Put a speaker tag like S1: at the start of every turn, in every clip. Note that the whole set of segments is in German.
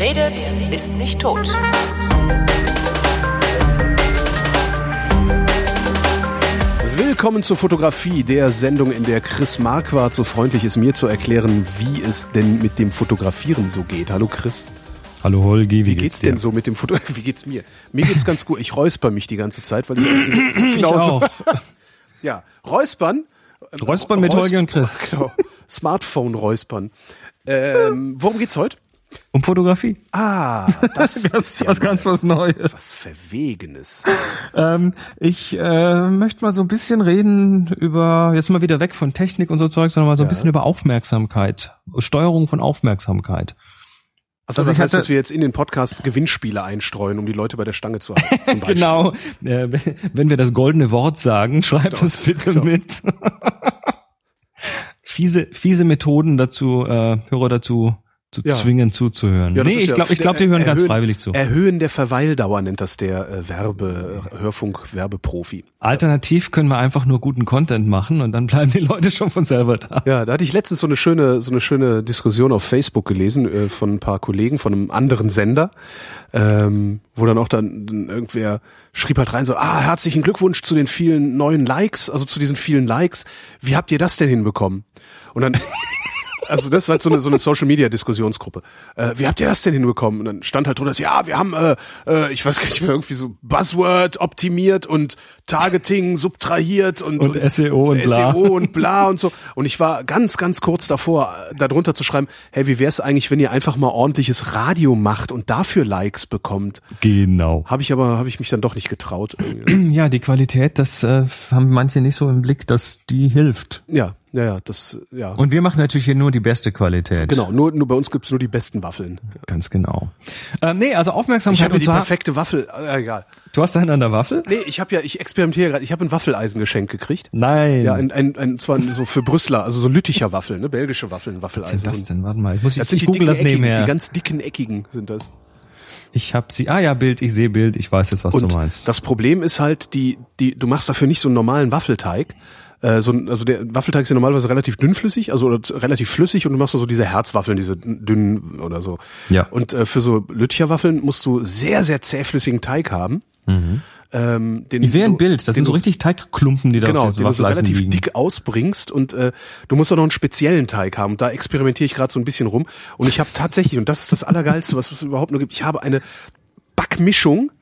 S1: Wer redet, ist nicht tot.
S2: Willkommen zur Fotografie, der Sendung, in der Chris Marquardt so freundlich ist, mir zu erklären, wie es denn mit dem Fotografieren so geht. Hallo Chris.
S3: Hallo Holgi, wie,
S2: Wie geht's denn so mit dem Foto? Wie geht's mir? Mir geht's ganz gut. Ich räusper mich die ganze Zeit, weil ich aus diesem
S3: Ich auch.
S2: Ja, räuspern.
S3: Räuspern mit Holgi und Chris.
S2: Genau. Smartphone räuspern. Ähm, worum geht's heute?
S3: Um Fotografie.
S2: Ah, das,
S3: Das
S2: ist ja
S3: was ganz was Neues.
S2: was Verwegenes.
S3: Ähm, ich äh, möchte mal so ein bisschen reden über, jetzt mal wieder weg von Technik und so Zeug, sondern mal so ein
S2: Ja.
S3: bisschen über Aufmerksamkeit. Steuerung von Aufmerksamkeit.
S2: Also,
S3: Also
S2: das
S3: ich
S2: heißt,
S3: hatte-
S2: dass wir jetzt in den Podcast Gewinnspiele einstreuen, um die Leute bei der Stange zu halten.
S3: Genau. Äh, wenn- wir das goldene Wort sagen, schreibt
S2: Das-
S3: es bitte
S2: genau.
S3: mit. fiese, fiese Methoden dazu, äh, Hörer dazu zu
S2: Ja.
S3: zwingen zuzuhören.
S2: Ja,
S3: nee, ich
S2: ja-
S3: glaube, ich glaub, die hören ganz
S2: erhöhen-
S3: freiwillig zu.
S2: Erhöhen der Verweildauer nennt das der äh, Werbe, Hörfunk-Werbeprofi.
S3: Alternativ können wir einfach nur guten Content machen und dann bleiben die Leute schon von selber da.
S2: Ja, da hatte ich letztens so eine schöne, so eine schöne Diskussion auf Facebook gelesen äh, von ein paar Kollegen von einem anderen Sender, ähm, wo dann auch dann, dann irgendwer schrieb halt rein so, ah, herzlichen Glückwunsch zu den vielen neuen Likes, also zu diesen vielen Likes. Wie habt ihr das denn hinbekommen? Und dann also das ist halt so eine, so eine Social Media Diskussionsgruppe. Äh, wie habt ihr das denn hinbekommen? Und dann stand halt drunter, ja, wir haben, äh, äh, ich weiß gar nicht mehr, irgendwie so Buzzword optimiert und Targeting subtrahiert und,
S3: Und SEO und bla.
S2: SEO und bla und so. Und ich war ganz, ganz kurz davor, äh, darunter zu schreiben, hey, wie wär's eigentlich, wenn ihr einfach mal ordentliches Radio macht und dafür Likes bekommt?
S3: Genau.
S2: Habe ich aber, habe ich mich dann doch nicht getraut.
S3: Ja, die Qualität, das äh, haben manche nicht so im Blick, dass die hilft.
S2: ja, ja, ja, das, ja.
S3: Und wir machen natürlich hier nur die beste Qualität.
S2: Genau, nur, nur bei uns gibt's nur die besten Waffeln.
S3: Ganz genau. Ähm, nee, also
S2: Ich
S3: Aufmerksamkeit
S2: habe
S3: und
S2: die perfekte Waffel, äh, egal.
S3: du hast einen an der Waffel?
S2: Nee, ich habe ja, ich experimentiere gerade. Ich habe ein Waffeleisen geschenkt gekriegt.
S3: Nein.
S2: Ja, ein, ein, ein, zwar so für Brüsseler, also so Lütticher Waffeln, ne, belgische Waffeln,
S3: Was sind
S2: Waffeleisen.
S3: das denn? Warte mal, ich muss ich, ich google das
S2: eckigen,
S3: nebenher.
S2: die ganz dicken, eckigen sind das.
S3: ich habe sie. Ah ja, Bild, ich sehe Bild, ich weiß jetzt, was
S2: Und
S3: du meinst.
S2: das Problem ist halt, die, die, du machst dafür nicht so einen normalen Waffelteig. Äh, so ein, also der Waffelteig ist ja normalerweise relativ dünnflüssig, also relativ flüssig und du machst so diese Herzwaffeln, diese dünnen oder so.
S3: Ja.
S2: Und äh, für so Lütticher Waffeln musst du sehr, sehr zähflüssigen Teig haben. Ähm, den
S3: Mhm. Ich sehe ein Bild, das sind so richtig Teigklumpen, die da
S2: Genau,
S3: auf
S2: den du so relativ
S3: liegen.
S2: dick ausbringst und äh, du musst auch noch einen speziellen Teig haben. Da experimentiere ich gerade so ein bisschen rum. Und ich habe tatsächlich, und das ist das Allergeilste, was es überhaupt nur gibt, ich habe eine Backmischung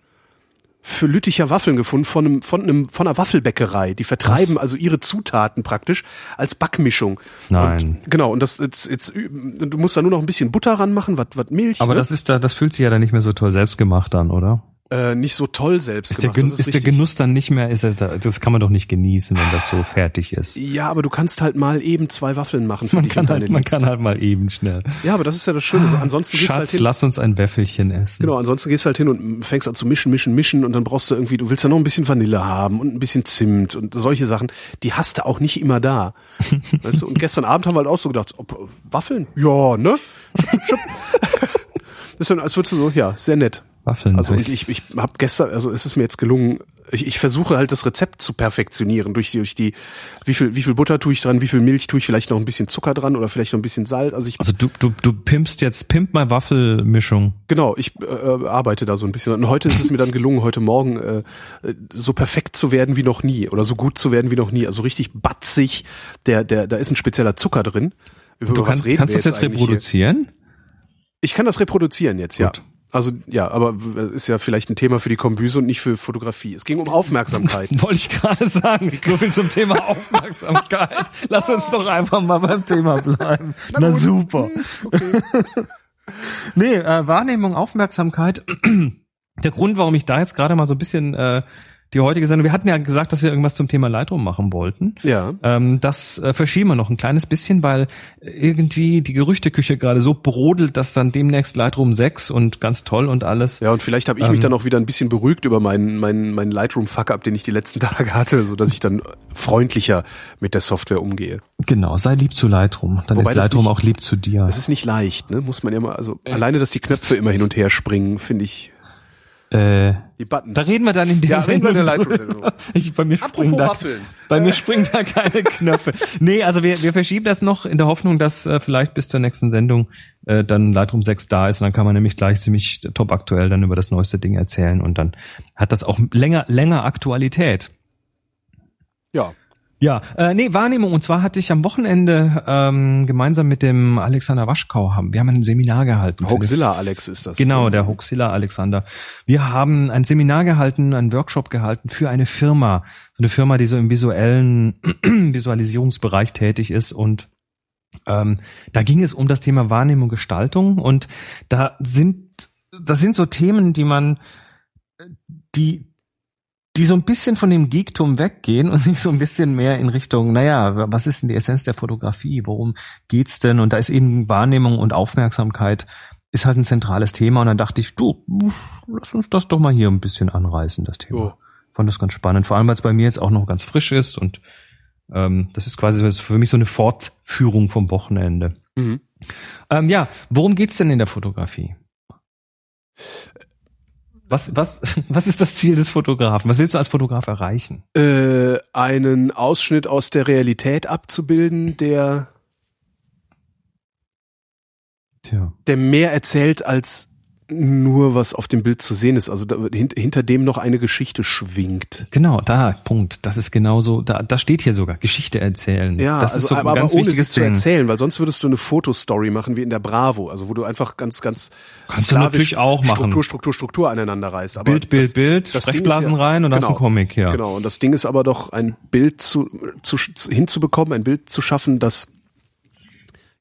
S2: für Lütticher Waffeln gefunden von einem, von einem, von einer Waffelbäckerei. Die vertreiben also ihre Zutaten praktisch als Backmischung.
S3: Nein.
S2: Und, genau, und das jetzt, jetzt, du musst da nur noch ein bisschen Butter ranmachen, was, was Milch.
S3: Aber
S2: ne?
S3: das ist da, das fühlt sich ja dann nicht mehr so toll selbst gemacht an, oder?
S2: Äh, nicht so toll selbst
S3: Ist der,
S2: gemacht.
S3: Gen
S2: das
S3: ist der. Genuss dann nicht mehr, ist das, da- das kann man doch nicht genießen, wenn das so fertig ist.
S2: Ja, aber du kannst halt mal eben zwei Waffeln machen für
S3: Man
S2: dich
S3: kann halt, man
S2: Liebste.
S3: kann halt mal eben schnell.
S2: Ja, aber das ist ja das Schöne. So, ansonsten gehst du halt
S3: Schatz,
S2: hin.
S3: lass uns ein Wäffelchen essen.
S2: Genau, ansonsten gehst du halt hin und fängst an zu mischen, mischen, mischen und dann brauchst du irgendwie, du willst ja noch ein bisschen Vanille haben und ein bisschen Zimt und solche Sachen, die hast du auch nicht immer da. weißt du? Und gestern Abend haben wir halt auch so gedacht, ob, Waffeln? Ja, ne? Schupp, schupp. Das ist als würdest du so, ja, sehr nett.
S3: Waffeln.
S2: Also und ich, ich habe gestern, also es ist mir jetzt gelungen, ich, ich versuche halt das Rezept zu perfektionieren durch die, durch die, wie viel, wie viel Butter tue ich dran, wie viel Milch tue ich, vielleicht noch ein bisschen Zucker dran oder vielleicht noch ein bisschen Salz. Also ich
S3: also du, du, du pimpst jetzt, pimp mal Waffelmischung.
S2: Genau, ich äh, arbeite da so ein bisschen. Und heute ist es mir dann gelungen, heute Morgen äh, äh, so perfekt zu werden wie noch nie oder so gut zu werden wie noch nie. Also richtig batzig. Der, der, da ist ein spezieller Zucker drin. Über
S3: Du
S2: was
S3: kannst,
S2: wir
S3: das jetzt
S2: eigentlich hier? Ich kann das reproduzieren jetzt, ja.
S3: Gut.
S2: Also ja, aber ist ja vielleicht ein Thema für die Kombüse und nicht für Fotografie. Es ging um Aufmerksamkeit.
S3: Wollte ich gerade sagen. So viel zum Thema Aufmerksamkeit. Lass uns doch einfach mal beim Thema bleiben. Na, super. nee, äh, Wahrnehmung, Aufmerksamkeit. Der Grund, warum ich da jetzt gerade mal so ein bisschen äh, die heutige Sendung, wir hatten ja gesagt, dass wir irgendwas zum Thema Lightroom machen wollten.
S2: ja.
S3: Ähm, das äh, verschieben wir noch ein kleines bisschen, weil irgendwie die Gerüchteküche gerade so brodelt, dass dann demnächst Lightroom 6 und ganz toll und alles.
S2: Ja, und vielleicht habe ich mich
S3: Ähm.
S2: dann auch wieder ein bisschen beruhigt über meinen meinen meinen Lightroom Fuck-up, den ich die letzten Tage hatte, so dass ich dann freundlicher mit der Software umgehe.
S3: Genau, sei lieb zu Lightroom. Dann
S2: Wobei
S3: ist Lightroom
S2: nicht-
S3: auch lieb zu dir.
S2: Es ist nicht leicht, ne? Muss man ja mal, also alleine, dass die Knöpfe immer hin und her springen, finde ich.
S3: Äh,
S2: Die Buttons.
S3: da reden wir dann in der
S2: Ja, reden wir in der
S3: Sendung. Ich, bei mir springen
S2: Apropos
S3: da,
S2: Waffeln.
S3: bei
S2: Äh.
S3: mir springen da keine Knöpfe. Nee, also wir, wir verschieben das noch in der Hoffnung, dass äh, vielleicht bis zur nächsten Sendung äh, dann Lightroom 6 da ist und dann kann man nämlich gleich ziemlich top aktuell dann über das neueste Ding erzählen und dann hat das auch länger, länger Aktualität.
S2: Ja.
S3: Ja, äh, nee, Wahrnehmung. Und zwar hatte ich am Wochenende ähm, gemeinsam mit dem Alexander Waschkau haben, wir haben ein Seminar gehalten.
S2: Hoaxilla Alex ist das.
S3: Genau, der Hoaxilla Alexander. Wir haben ein Seminar gehalten, einen Workshop gehalten für eine Firma. So eine Firma, die so im visuellen Visualisierungsbereich tätig ist und ähm, da ging es um das Thema Wahrnehmung, Gestaltung und da sind, das sind so Themen, die man, die, die so ein bisschen von dem Geektum weggehen und sich so ein bisschen mehr in Richtung, naja, was ist denn die Essenz der Fotografie? Worum geht's denn? Und da ist eben Wahrnehmung und Aufmerksamkeit ist halt ein zentrales Thema. Und dann dachte ich, du, lass uns das doch mal hier ein bisschen anreißen, das Thema.
S2: Jo.
S3: Fand das ganz spannend. Vor allem, weil es bei mir jetzt auch noch ganz frisch ist und ähm, das ist quasi für mich so eine Fortführung vom Wochenende.
S2: Mhm.
S3: Ähm, ja, worum geht's denn in der Fotografie? Was, was, was ist das Ziel des Fotografen? Was willst du als Fotograf erreichen?
S2: Äh, einen Ausschnitt aus der Realität abzubilden, der,
S3: Tja.
S2: der mehr erzählt als nur was auf dem Bild zu sehen ist. Also da, hint, hinter dem noch eine Geschichte schwingt.
S3: Genau, da, Punkt. Das ist genauso, da, da steht hier sogar, Geschichte erzählen.
S2: Ja,
S3: das
S2: also,
S3: ist so
S2: aber,
S3: ein ganz
S2: aber ohne
S3: wichtiges
S2: zu erzählen, weil sonst würdest du eine Fotostory machen wie in der Bravo, also wo du einfach ganz, ganz
S3: Kannst du natürlich auch machen.
S2: Struktur, Struktur, Struktur aneinander reißt. Aber
S3: Bild, Bild,
S2: das,
S3: Bild,
S2: das
S3: Sprechblasen
S2: ja-
S3: rein und dann hast
S2: genau,
S3: einen Comic, ja.
S2: Genau, und das Ding ist aber doch ein Bild zu, zu hinzubekommen, ein Bild zu schaffen, das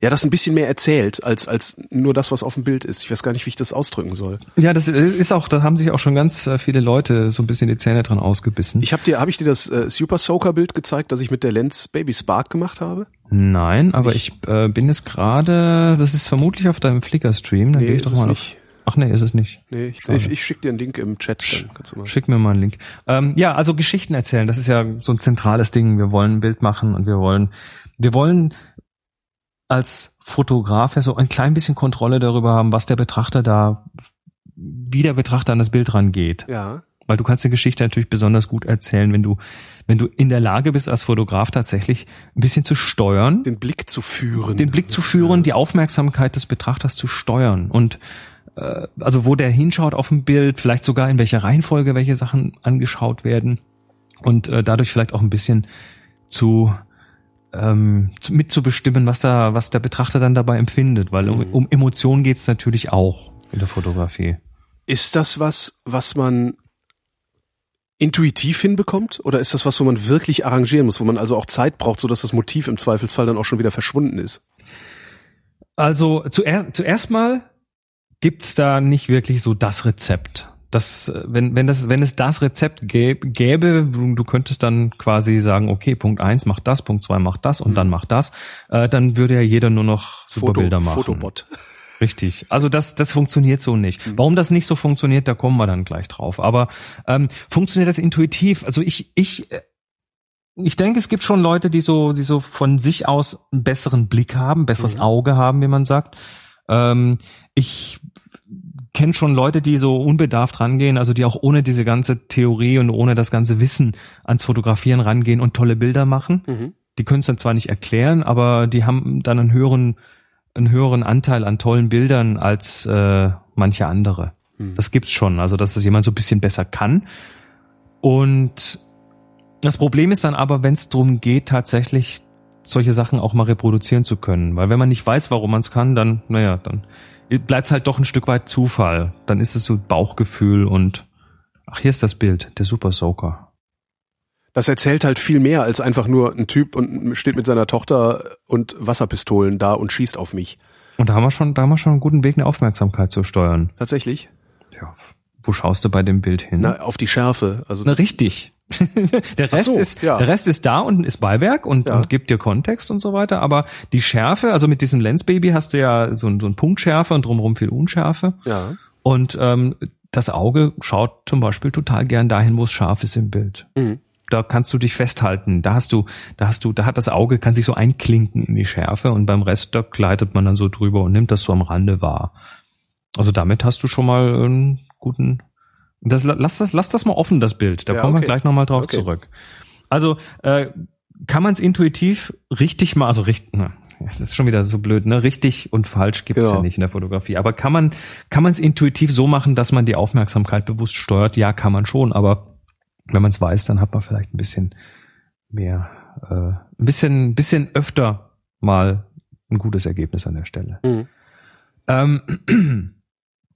S2: ja, das ein bisschen mehr erzählt als als nur das, was auf dem Bild ist. Ich weiß gar nicht, wie ich das ausdrücken soll.
S3: Ja, das ist auch, da haben sich auch schon ganz äh, viele Leute so ein bisschen die Zähne dran ausgebissen.
S2: Ich habe dir, habe ich dir das äh, Super Soaker Bild gezeigt, das ich mit der Lens Baby Spark gemacht habe?
S3: Nein, aber ich, äh, bin jetzt gerade, das ist vermutlich auf deinem Flickr-Stream. Dann
S2: Nee,
S3: geh ich
S2: ist
S3: doch
S2: es
S3: mal
S2: nicht.
S3: Auf, ach nee, ist es nicht.
S2: Nee, ich, ich, ich schicke dir einen Link im Chat.
S3: Schick mir mal einen Link. Ähm, ja, also Geschichten erzählen, das ist ja so ein zentrales Ding. Wir wollen ein Bild machen und wir wollen, wir wollen als Fotograf ja so ein klein bisschen Kontrolle darüber haben, was der Betrachter da, wie der Betrachter an das Bild rangeht.
S2: Ja.
S3: Weil du kannst eine Geschichte natürlich besonders gut erzählen, wenn du, wenn du in der Lage bist, als Fotograf tatsächlich ein bisschen zu steuern,
S2: Den Blick zu führen.
S3: den Blick zu führen, die Aufmerksamkeit des Betrachters zu steuern und äh, also wo der hinschaut auf dem Bild, vielleicht sogar in welcher Reihenfolge welche Sachen angeschaut werden und äh, dadurch vielleicht auch ein bisschen zu ähm, zu- mitzubestimmen, was da, was der Betrachter dann dabei empfindet, weil um,
S2: Mhm.
S3: um Emotionen geht's natürlich auch in der Fotografie.
S2: Ist das was, was man intuitiv hinbekommt? Oder ist das was, wo man wirklich arrangieren muss, wo man also auch Zeit braucht, sodass das Motiv im Zweifelsfall dann auch schon wieder verschwunden ist?
S3: Also zuerst, zuerst mal gibt's da nicht wirklich so das Rezept. Das, wenn, wenn, das, wenn es das Rezept gäb, gäbe, du, du könntest dann quasi sagen, okay, Punkt eins macht das, Punkt zwei macht das und
S2: Mhm.
S3: dann macht das, äh, dann würde ja jeder nur noch super
S2: Foto,
S3: Bilder machen.
S2: Fotobot.
S3: Richtig. Also das, das funktioniert so nicht.
S2: Mhm.
S3: Warum das nicht so funktioniert, da kommen wir dann gleich drauf. Aber ähm, funktioniert das intuitiv? Also ich, ich, äh, ich denke, es gibt schon Leute, die so, die so von sich aus einen besseren Blick haben, besseres
S2: Mhm.
S3: Auge haben, wie man sagt. Ähm, ich kenne schon Leute, die so unbedarft rangehen, also die auch ohne diese ganze Theorie und ohne das ganze Wissen ans Fotografieren rangehen und tolle Bilder machen
S2: Mhm.
S3: die können es dann zwar nicht erklären, aber die haben dann einen höheren, einen höheren Anteil an tollen Bildern als äh, manche andere.
S2: Hm.
S3: Das gibt's schon, also dass es jemand so ein bisschen besser kann. Und das Problem ist dann aber, wenn es darum geht, tatsächlich solche Sachen auch mal reproduzieren zu können. Weil wenn man nicht weiß, warum man es kann, dann, naja, dann bleibt es halt doch ein Stück weit Zufall. Dann ist es so Bauchgefühl und ach, hier ist das Bild, der Super Soaker.
S2: Das erzählt halt viel mehr als einfach nur ein Typ und steht mit seiner Tochter und Wasserpistolen da und schießt auf mich.
S3: Und da haben wir schon, da haben wir schon einen guten Weg, eine Aufmerksamkeit zu steuern.
S2: Tatsächlich?
S3: Ja, wo schaust du bei dem Bild hin?
S2: Na, auf die Schärfe. Also
S3: Na, richtig. der Rest
S2: so,
S3: ist,
S2: ja.
S3: der Rest ist da und ist Beiwerk und,
S2: Ja.
S3: und gibt dir Kontext und so weiter. Aber die Schärfe, also mit diesem Lensbaby hast du ja so, ein- so ein Punktschärfe und drumherum viel Unschärfe.
S2: ja.
S3: Und ähm, das Auge schaut zum Beispiel total gern dahin, wo es scharf ist im Bild.
S2: Mhm.
S3: Da kannst du dich festhalten. Da hast du, da hast du, da hat das Auge, kann sich so einklinken in die Schärfe und beim Rest, da gleitet man dann so drüber und nimmt das so am Rande wahr. Also damit hast du schon mal einen guten, Das, lass, das, lass das mal offen, das Bild. Da
S2: Ja,
S3: kommen wir
S2: okay.
S3: gleich nochmal drauf
S2: Okay.
S3: zurück. Also äh, kann man es intuitiv richtig mal, also richtig, na, es ist schon wieder so blöd, ne? Richtig und falsch gibt es
S2: Ja.
S3: ja nicht in der Fotografie. Aber kann man kann man es intuitiv so machen, dass man die Aufmerksamkeit bewusst steuert? Ja, kann man schon. Aber wenn man es weiß, dann hat man vielleicht ein bisschen mehr, äh, ein bisschen, bisschen öfter mal ein gutes Ergebnis an der Stelle.
S2: Mhm.
S3: Ähm,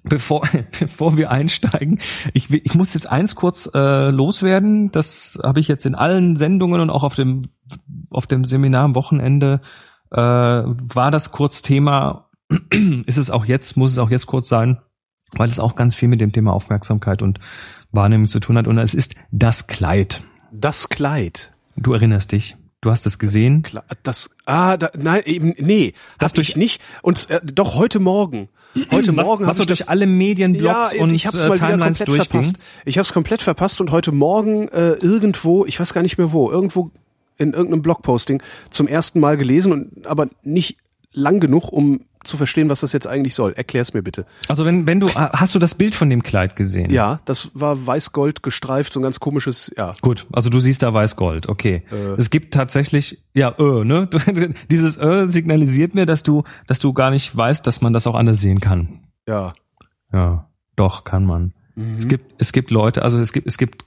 S3: bevor, bevor wir einsteigen, ich, ich muss jetzt eins kurz äh, loswerden. Das habe ich jetzt in allen Sendungen und auch auf dem, auf dem Seminar am Wochenende äh, war das kurz Thema. Ist es auch jetzt, muss es auch jetzt kurz sein, weil es auch ganz viel mit dem Thema Aufmerksamkeit und Wahrnehmung zu tun hat. Und es ist das Kleid.
S2: Das Kleid.
S3: Du erinnerst dich. Du hast es gesehen.
S2: Kla- Das, ah, da, nein, eben, nee, das
S3: Das durch
S2: nicht. Und äh, doch heute Morgen. Heute Morgen
S3: so
S2: ich
S3: durch alle Medienblogs
S2: ja,
S3: und
S2: ich habe es
S3: äh,
S2: mal wieder
S3: Timelines
S2: komplett
S3: durchging.
S2: verpasst. Ich habe es komplett verpasst und heute Morgen äh, irgendwo, ich weiß gar nicht mehr wo, irgendwo in irgendeinem Blogposting zum ersten Mal gelesen und aber nicht lang genug, um zu verstehen, was das jetzt eigentlich soll. Erklär's mir bitte.
S3: Also wenn, wenn du, äh, hast du das Bild von dem Kleid gesehen?
S2: Ja, das war weiß-gold gestreift, so ein ganz komisches, ja.
S3: Gut, also du siehst da weiß-gold, okay.
S2: Äh.
S3: Es gibt tatsächlich, ja, äh, ne? Dieses äh signalisiert mir, dass du, dass du gar nicht weißt, dass man das auch anders sehen kann.
S2: Ja.
S3: Ja, doch, kann man.
S2: Mhm.
S3: Es gibt, es gibt Leute, also es gibt, es gibt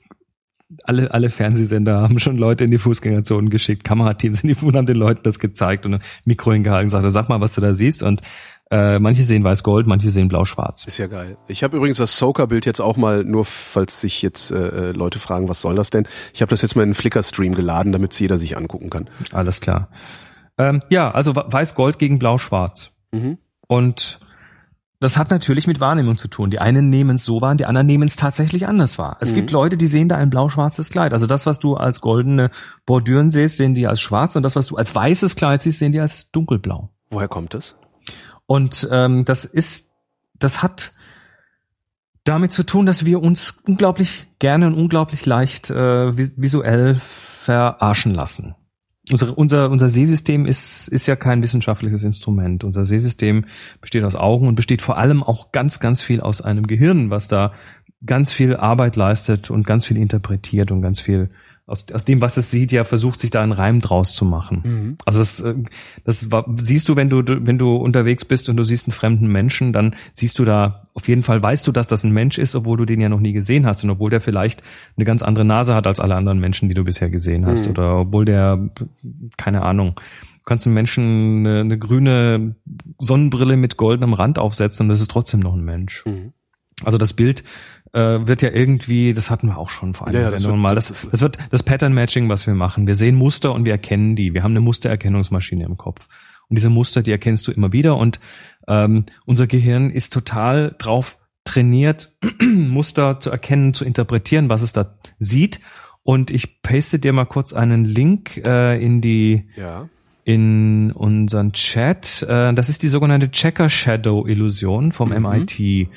S3: alle, alle Fernsehsender haben schon Leute in die Fußgängerzonen geschickt, Kamerateams in die Fuß haben den Leuten das gezeigt und ein Mikro hingehalten und gesagt, sag mal, was du da siehst. Und äh, manche sehen weiß-gold, manche sehen blau-schwarz.
S2: Ist ja geil. Ich habe übrigens das Soaker-Bild jetzt auch mal, nur falls sich jetzt äh, Leute fragen, was soll das denn? Ich habe das jetzt mal in einen Flickr-Stream geladen, damit es jeder sich angucken kann.
S3: Alles klar. Ähm, ja, also weiß-gold gegen blau-schwarz.
S2: Mhm.
S3: Und das hat natürlich mit Wahrnehmung zu tun. Die einen nehmen es so wahr, und die anderen nehmen es tatsächlich anders wahr. Es
S2: Mhm.
S3: gibt Leute, die sehen da ein blau-schwarzes Kleid. Also das, was du als goldene Bordüren siehst, sehen die als schwarz und das, was du als weißes Kleid siehst, sehen die als dunkelblau.
S2: Woher kommt das?
S3: Und ähm, das ist, das hat damit zu tun, dass wir uns unglaublich gerne und unglaublich leicht äh, vi- visuell verarschen lassen. Unser, unser, unser Sehsystem ist, ist ja kein wissenschaftliches Instrument. Unser Sehsystem besteht aus Augen und besteht vor allem auch ganz, ganz viel aus einem Gehirn, was da ganz viel Arbeit leistet und ganz viel interpretiert und ganz viel aus, aus dem, was es sieht, ja versucht, sich da einen Reim draus zu machen.
S2: Mhm.
S3: Also das, äh, das war, siehst du, wenn du, wenn du unterwegs bist und du siehst einen fremden Menschen, dann siehst du da, auf jeden Fall weißt du, dass das ein Mensch ist, obwohl du den ja noch nie gesehen hast und obwohl der vielleicht eine ganz andere Nase hat als alle anderen Menschen, die du bisher gesehen hast
S2: Mhm.
S3: oder obwohl der, keine Ahnung, du kannst einem Menschen eine, eine grüne Sonnenbrille mit goldenem Rand aufsetzen und das ist trotzdem noch ein Mensch.
S2: Mhm.
S3: Also das Bild äh, wird ja irgendwie, das hatten wir auch schon vor einigen
S2: ja, wird-
S3: mal,
S2: das
S3: das wird das Pattern-Matching, was wir machen. Wir sehen Muster und wir erkennen die. Wir haben eine Mustererkennungsmaschine im Kopf. Und diese Muster, die erkennst du immer wieder. Und ähm, unser Gehirn ist total drauf trainiert, Muster zu erkennen, zu interpretieren, was es da sieht. Und ich paste dir mal kurz einen Link äh, in die
S2: Ja.
S3: in unseren Chat. Äh, das ist die sogenannte Checker Shadow Illusion vom
S2: Mhm.
S3: MIT.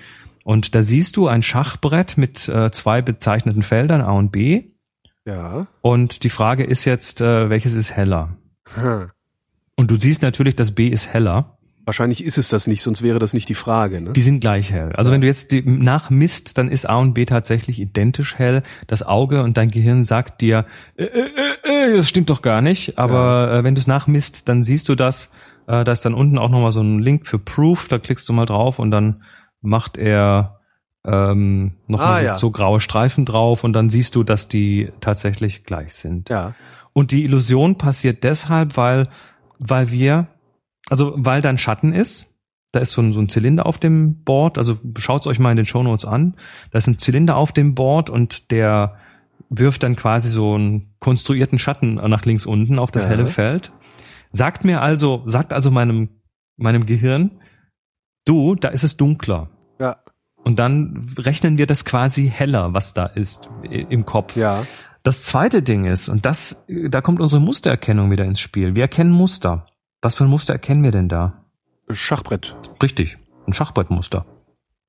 S3: Und da siehst du ein Schachbrett mit äh, zwei bezeichneten Feldern A und B.
S2: Ja.
S3: Und die Frage ist jetzt, äh, welches ist heller?
S2: Hm.
S3: Und du siehst natürlich, das B ist heller.
S2: Wahrscheinlich ist es das nicht, sonst wäre das nicht die Frage. Ne?
S3: Die sind gleich hell. Also wenn du jetzt nachmisst, dann ist A und B tatsächlich identisch hell. Das Auge und dein Gehirn sagt dir, äh, äh, äh, äh, das stimmt doch gar nicht. Aber äh, wenn du es nachmisst, dann siehst du das. Äh, da ist dann unten auch nochmal so ein Link für Proof. Da klickst du mal drauf und dann macht er ähm, nochmal
S2: Ah,
S3: so,
S2: ja.
S3: so graue Streifen drauf und dann siehst du, dass die tatsächlich gleich sind.
S2: ja.
S3: Und die Illusion passiert deshalb, weil, weil wir, also weil da ein Schatten ist. Da ist so ein, so ein Zylinder auf dem Board. Also schaut's euch mal in den Shownotes an. Da ist ein Zylinder auf dem Board und der wirft dann quasi so einen konstruierten Schatten nach links unten auf das
S2: Ja.
S3: helle Feld. Sagt mir also, sagt also meinem, meinem Gehirn, du, da ist es dunkler. Und dann rechnen wir das quasi heller, was da ist im Kopf.
S2: Ja.
S3: Das zweite Ding ist, und das, da kommt unsere Mustererkennung wieder ins Spiel. Wir erkennen Muster. Was für ein Muster erkennen wir denn da?
S2: Schachbrett.
S3: Richtig, ein Schachbrettmuster.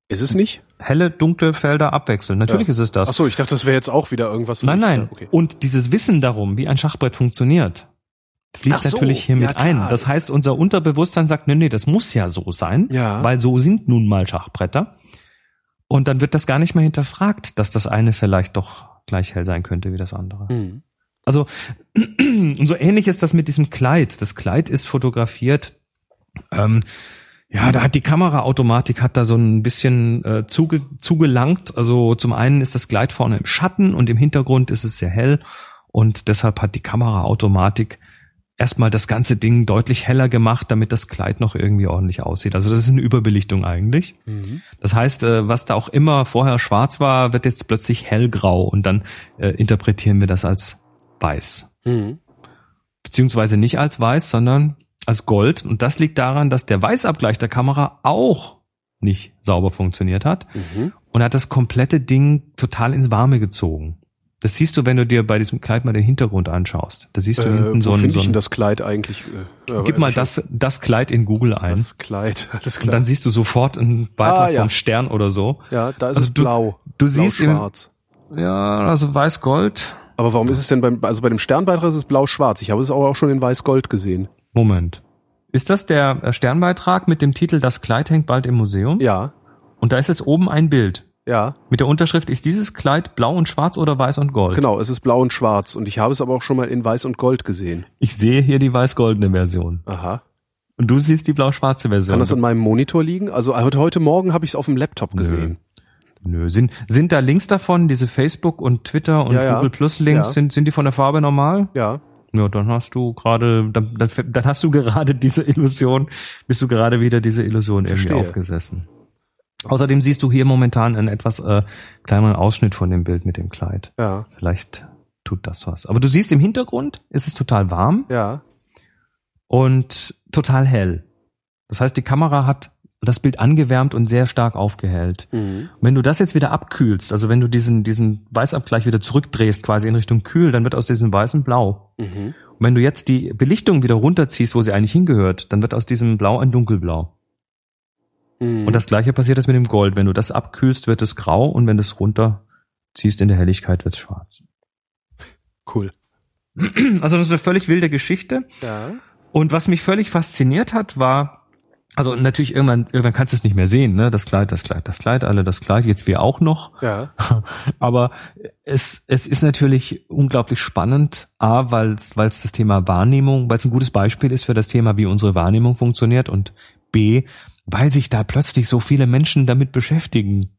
S2: Ist es nicht?
S3: Helle, dunkle Felder abwechseln. Natürlich
S2: Ja.
S3: ist es das.
S2: Ach so, ich dachte, das wäre jetzt auch wieder irgendwas.
S3: nein, nein.
S2: Okay.
S3: Und dieses Wissen darum, wie ein Schachbrett funktioniert, fließt
S2: so,
S3: natürlich hier
S2: ja,
S3: mit
S2: klar,
S3: ein. Das
S2: das-
S3: heißt, unser Unterbewusstsein sagt, nee, nee, das muss ja so sein,
S2: Ja.
S3: weil so sind nun mal Schachbretter. Und dann wird das gar nicht mehr hinterfragt, dass das eine vielleicht doch gleich hell sein könnte wie das andere.
S2: Mhm.
S3: Also und so ähnlich ist das mit diesem Kleid. Das Kleid ist fotografiert. Ähm, ja, da hat die Kameraautomatik hat da so ein bisschen äh, zuge, zugelangt. Also zum einen ist das Kleid vorne im Schatten und im Hintergrund ist es sehr hell und deshalb hat die Kameraautomatik erstmal das ganze Ding deutlich heller gemacht, damit das Kleid noch irgendwie ordentlich aussieht. Also das ist eine Überbelichtung eigentlich.
S2: Mhm.
S3: Das heißt, äh, was da auch immer vorher schwarz war, wird jetzt plötzlich hellgrau und dann äh, interpretieren wir das als weiß.
S2: Mhm.
S3: Beziehungsweise nicht als weiß, sondern als Gold. Und das liegt daran, dass der Weißabgleich der Kamera auch nicht sauber funktioniert hat
S2: Mhm.
S3: und hat das komplette Ding total ins Warme gezogen. Das siehst du, wenn du dir bei diesem Kleid mal den Hintergrund anschaust. Da siehst du
S2: Äh,
S3: hinten so ein,
S2: finde
S3: so
S2: ich denn das Kleid eigentlich? Äh,
S3: Gib mal das, das Kleid in Google ein.
S2: Das Kleid, alles
S3: Und
S2: klar.
S3: dann siehst du sofort einen Beitrag
S2: Ah, ja.
S3: vom Stern oder so.
S2: ja, da ist
S3: Also
S2: es
S3: du-
S2: blau.
S3: Du siehst im,
S2: Blau-schwarz.
S3: ja, also weiß-gold.
S2: Aber warum ist es denn beim, also bei dem Sternbeitrag ist es blau-schwarz. Ich habe es aber auch schon in weiß-gold gesehen.
S3: Moment. Ist das der äh, Sternbeitrag mit dem Titel Das Kleid hängt bald im Museum?
S2: Ja,
S3: Und da ist es oben ein Bild.
S2: Ja,
S3: Mit der Unterschrift, ist dieses Kleid blau und schwarz oder weiß und gold?
S2: genau. Es ist blau und schwarz. Und ich habe es aber auch schon mal in weiß und gold gesehen.
S3: Ich sehe hier die weiß-goldene Version.
S2: Aha.
S3: Und du siehst die blau-schwarze Version.
S2: Kann das an meinem Monitor liegen? Also heute, heute Morgen habe ich es auf dem Laptop gesehen.
S3: Nö. Sind, sind da Links davon, diese Facebook und Twitter und
S2: Ja, ja.
S3: Google Plus Links,
S2: Ja.
S3: sind, sind die von der Farbe normal?
S2: Ja.
S3: Ja, dann hast du gerade, dann, dann, dann hast du gerade diese Illusion, bist du gerade wieder diese Illusion irgendwie
S2: Verstehe.
S3: aufgesessen. Außerdem siehst du hier momentan einen etwas äh, kleineren Ausschnitt von dem Bild mit dem Kleid.
S2: Ja.
S3: Vielleicht tut das was. Aber du siehst im Hintergrund, ist es total warm
S2: Ja.
S3: und total hell. Das heißt, die Kamera hat das Bild angewärmt und sehr stark aufgehellt.
S2: Mhm.
S3: Wenn du das jetzt wieder abkühlst, also wenn du diesen, diesen Weißabgleich wieder zurückdrehst, quasi in Richtung kühl, dann wird aus diesem weißen blau.
S2: Mhm.
S3: Und wenn du jetzt die Belichtung wieder runterziehst, wo sie eigentlich hingehört, dann wird aus diesem Blau ein dunkelblau.
S2: Mhm.
S3: Und das gleiche passiert jetzt mit dem Gold. Wenn du das abkühlst, wird es grau und wenn du es runterziehst in der Helligkeit, wird es schwarz.
S2: cool.
S3: Also das ist eine völlig wilde Geschichte.
S2: Ja.
S3: Und was mich völlig fasziniert hat, war, also natürlich irgendwann, irgendwann kannst du es nicht mehr sehen, ne? Das Kleid, das Kleid, das Kleid, alle das Kleid, jetzt wir auch noch.
S2: Ja.
S3: Aber es, es ist natürlich unglaublich spannend, A, weil es weil es das Thema Wahrnehmung, weil es ein gutes Beispiel ist für das Thema, wie unsere Wahrnehmung funktioniert und B, weil sich da plötzlich so viele Menschen damit beschäftigen.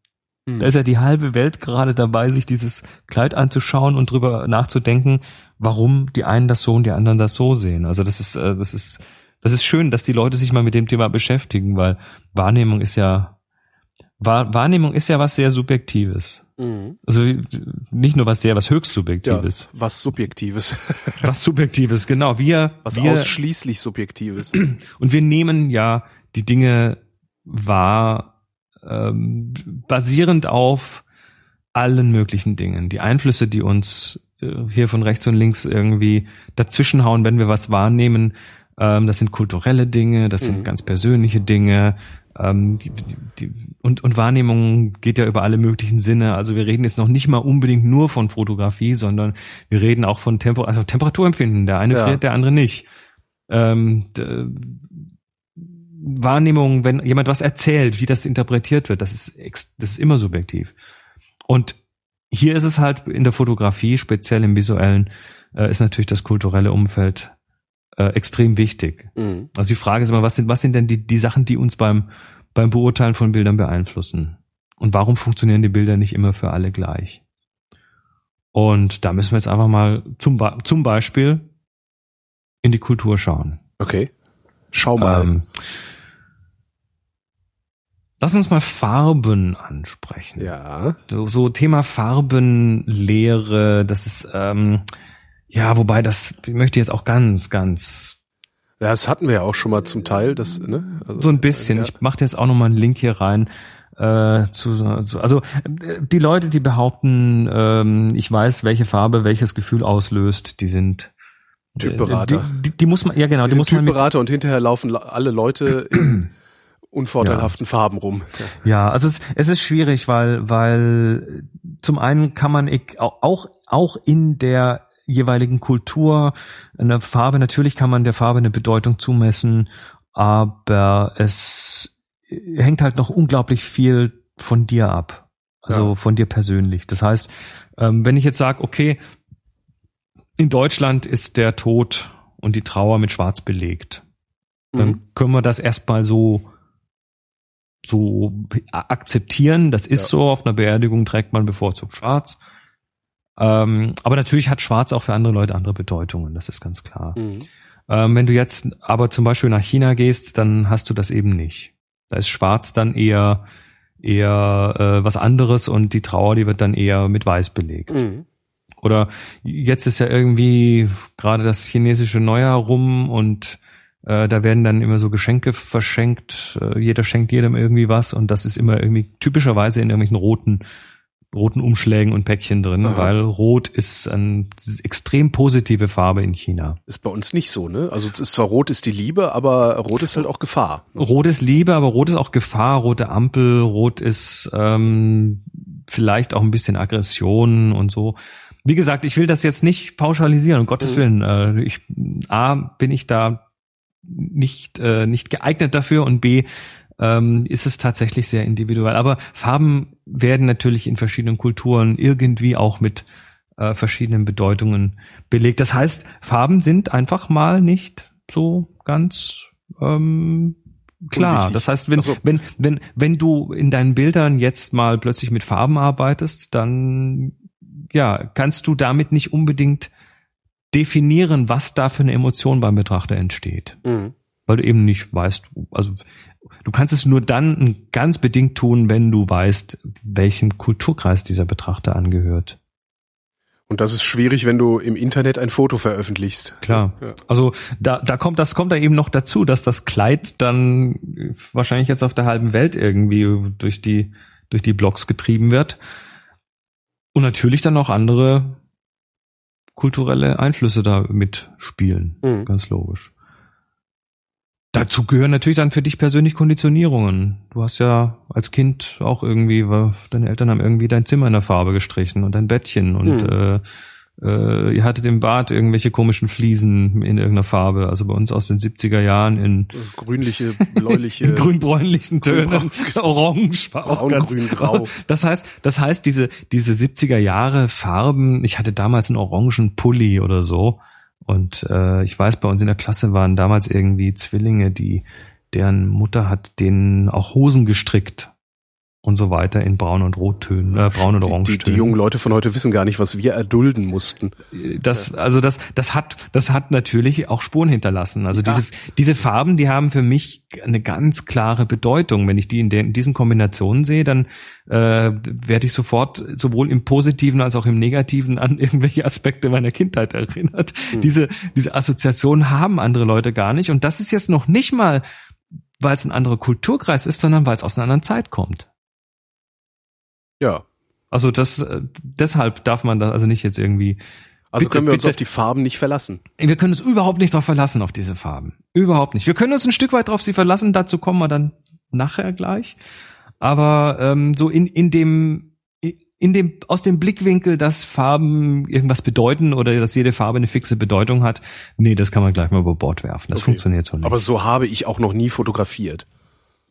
S2: Mhm.
S3: Da ist ja die halbe Welt gerade dabei, sich dieses Kleid anzuschauen und drüber nachzudenken, warum die einen das so und die anderen das so sehen. Also das ist, äh, das ist, das ist schön, dass die Leute sich mal mit dem Thema beschäftigen, weil Wahrnehmung ist ja, Wahr, Wahrnehmung ist ja was sehr Subjektives.
S2: Mhm.
S3: Also nicht nur was sehr, was höchst
S2: Ja,
S3: Subjektives.
S2: was Subjektives.
S3: Was Subjektives, genau. Wir,
S2: Was
S3: wir
S2: ausschließlich Subjektives.
S3: und wir nehmen ja die Dinge wahr, ähm, basierend auf allen möglichen Dingen. Die Einflüsse, die uns äh, hier von rechts und links irgendwie dazwischenhauen, wenn wir was wahrnehmen, ähm, das sind kulturelle Dinge, das sind
S2: Mhm.
S3: ganz persönliche Dinge. Ähm, die, die, und, und Wahrnehmung geht ja über alle möglichen Sinne. Also wir reden jetzt noch nicht mal unbedingt nur von Fotografie, sondern wir reden auch von Tempo, also Temperaturempfinden. Der eine
S2: Ja.
S3: friert, der andere nicht. Ähm, Wahrnehmung, wenn jemand was erzählt, wie das interpretiert wird, das ist, das ist immer subjektiv. Und hier ist es halt in der Fotografie, speziell im visuellen, äh, ist natürlich das kulturelle Umfeld äh, extrem wichtig.
S2: Mhm.
S3: Also die Frage ist immer, was sind, was sind denn die, die Sachen, die uns beim, beim Beurteilen von Bildern beeinflussen? Und warum funktionieren die Bilder nicht immer für alle gleich? Und da müssen wir jetzt einfach mal zum, zum Beispiel in die Kultur schauen.
S2: Okay. Schau mal.
S3: Ähm, lass uns mal Farben ansprechen.
S2: ja.
S3: So, so Thema Farbenlehre, das ist, ähm, ja, wobei das, ich möchte jetzt auch ganz, ganz
S2: Ja, das hatten wir ja auch schon mal zum Teil. Das, ne? Also,
S3: so ein bisschen.
S2: Ja.
S3: Ich mache jetzt auch noch mal einen Link hier rein. Äh, zu, zu, also die Leute, die behaupten, ähm, ich weiß, welche Farbe welches Gefühl auslöst, die sind
S2: Typberater.
S3: Die, die, die muss man, ja genau,
S2: Die
S3: die muss man
S2: Typberater und hinterher laufen la- alle Leute in unvorteilhaften Farben rum.
S3: Ja, also es, es ist schwierig, weil, weil zum einen kann man ich- auch, auch in der jeweiligen Kultur eine Farbe, natürlich kann man der Farbe eine Bedeutung zumessen, aber es hängt halt noch unglaublich viel von dir ab. Also
S2: Ja.
S3: von dir persönlich. Das heißt, ähm, wenn ich jetzt sage, okay, in Deutschland ist der Tod und die Trauer mit Schwarz belegt, dann
S2: Mhm.
S3: können wir das erstmal so so akzeptieren. Das ist
S2: Ja.
S3: so. Auf einer Beerdigung trägt man bevorzugt Schwarz. Ähm, aber natürlich hat Schwarz auch für andere Leute andere Bedeutungen. Das ist ganz klar.
S2: Mhm.
S3: Ähm, wenn du jetzt aber zum Beispiel nach China gehst, dann hast du das eben nicht. Da ist Schwarz dann eher eher äh, was anderes und die Trauer, die wird dann eher mit Weiß belegt.
S2: Mhm.
S3: Oder jetzt ist ja irgendwie gerade das chinesische Neujahr rum und äh, da werden dann immer so Geschenke verschenkt. Äh, jeder schenkt jedem irgendwie was und das ist immer irgendwie typischerweise in irgendwelchen roten roten Umschlägen und Päckchen drin,
S2: Aha.
S3: weil Rot ist eine extrem positive Farbe in China.
S2: Ist bei uns nicht so, ne? Also es ist zwar rot ist die Liebe, aber rot ist halt auch Gefahr.
S3: Rot ist Liebe, aber Rot ist auch Gefahr, rote Ampel, Rot ist ähm, vielleicht auch ein bisschen Aggression und so. Wie gesagt, ich will das jetzt nicht pauschalisieren, um Gottes
S2: Mhm.
S3: Willen. Äh, ich, A, bin ich da nicht, äh, nicht geeignet dafür und B, ähm, ist es tatsächlich sehr individuell. Aber Farben werden natürlich in verschiedenen Kulturen irgendwie auch mit äh, verschiedenen Bedeutungen belegt. Das heißt, Farben sind einfach mal nicht so ganz ähm, klar.
S2: Unwichtig.
S3: Das heißt, wenn,
S2: so.
S3: wenn, wenn, wenn du in deinen Bildern jetzt mal plötzlich mit Farben arbeitest, dann ja, kannst du damit nicht unbedingt definieren, was da für eine Emotion beim Betrachter entsteht
S2: Mhm.
S3: weil du eben nicht weißt, also du kannst es nur dann ganz bedingt tun, wenn du weißt, welchem Kulturkreis dieser Betrachter angehört.
S2: Und das ist schwierig, wenn du im Internet ein Foto veröffentlichst.
S3: Klar.
S2: Ja.
S3: Also da, da kommt das kommt da eben noch dazu, dass das Kleid dann wahrscheinlich jetzt auf der halben Welt irgendwie durch die durch die Blogs getrieben wird und natürlich dann auch andere kulturelle Einflüsse da mitspielen,
S2: Mhm.
S3: ganz logisch. Dazu gehören natürlich dann für dich persönlich Konditionierungen. Du hast ja als Kind auch irgendwie, deine Eltern haben irgendwie dein Zimmer in der Farbe gestrichen und dein Bettchen und
S2: Hm.
S3: äh, äh, ihr hattet im Bad irgendwelche komischen Fliesen in irgendeiner Farbe. Also bei uns aus den 70er Jahren in,
S2: Grünliche, bläuliche,
S3: in grün-bräunlichen Tönen,
S2: Grün-braun-
S3: orange war auch
S2: braun,
S3: ganz
S2: grün, grau.
S3: das heißt, das heißt, diese, diese 70er Jahre Farben, ich hatte damals einen orangen Pulli oder so. Und äh, ich weiß, bei uns in der Klasse waren damals irgendwie Zwillinge, die, deren Mutter hat denen auch Hosen gestrickt und so weiter in Braun- und Rottönen, äh, Braun- und
S2: Die, die,
S3: Orangetönen.
S2: die jungen Leute von heute wissen gar nicht, was wir erdulden mussten.
S3: das, also das, das hat, das hat natürlich auch Spuren hinterlassen. Also
S2: Ja.
S3: diese, diese Farben, die haben für mich eine ganz klare Bedeutung. Wenn ich die in, den, in diesen Kombinationen sehe, dann äh, werde ich sofort sowohl im Positiven als auch im Negativen an irgendwelche Aspekte meiner Kindheit erinnert.
S2: Hm.
S3: Diese, diese Assoziationen haben andere Leute gar nicht. Und das ist jetzt noch nicht mal, weil es ein anderer Kulturkreis ist, sondern weil es aus einer anderen Zeit kommt.
S2: Ja.
S3: Also das, äh, deshalb darf man da also nicht jetzt irgendwie
S2: Also
S3: Bitte,
S2: können wir uns
S3: bitte.
S2: auf die Farben nicht verlassen.
S3: Wir können uns überhaupt nicht darauf verlassen, auf diese Farben. Überhaupt nicht. Wir können uns ein Stück weit darauf sie verlassen, dazu kommen wir dann nachher gleich. Aber ähm, so in, in dem in dem aus dem Blickwinkel, dass Farben irgendwas bedeuten oder dass jede Farbe eine fixe Bedeutung hat, nee, das kann man gleich mal über Bord werfen. Das
S2: Okay.
S3: funktioniert so nicht.
S2: Aber so habe ich auch noch nie fotografiert.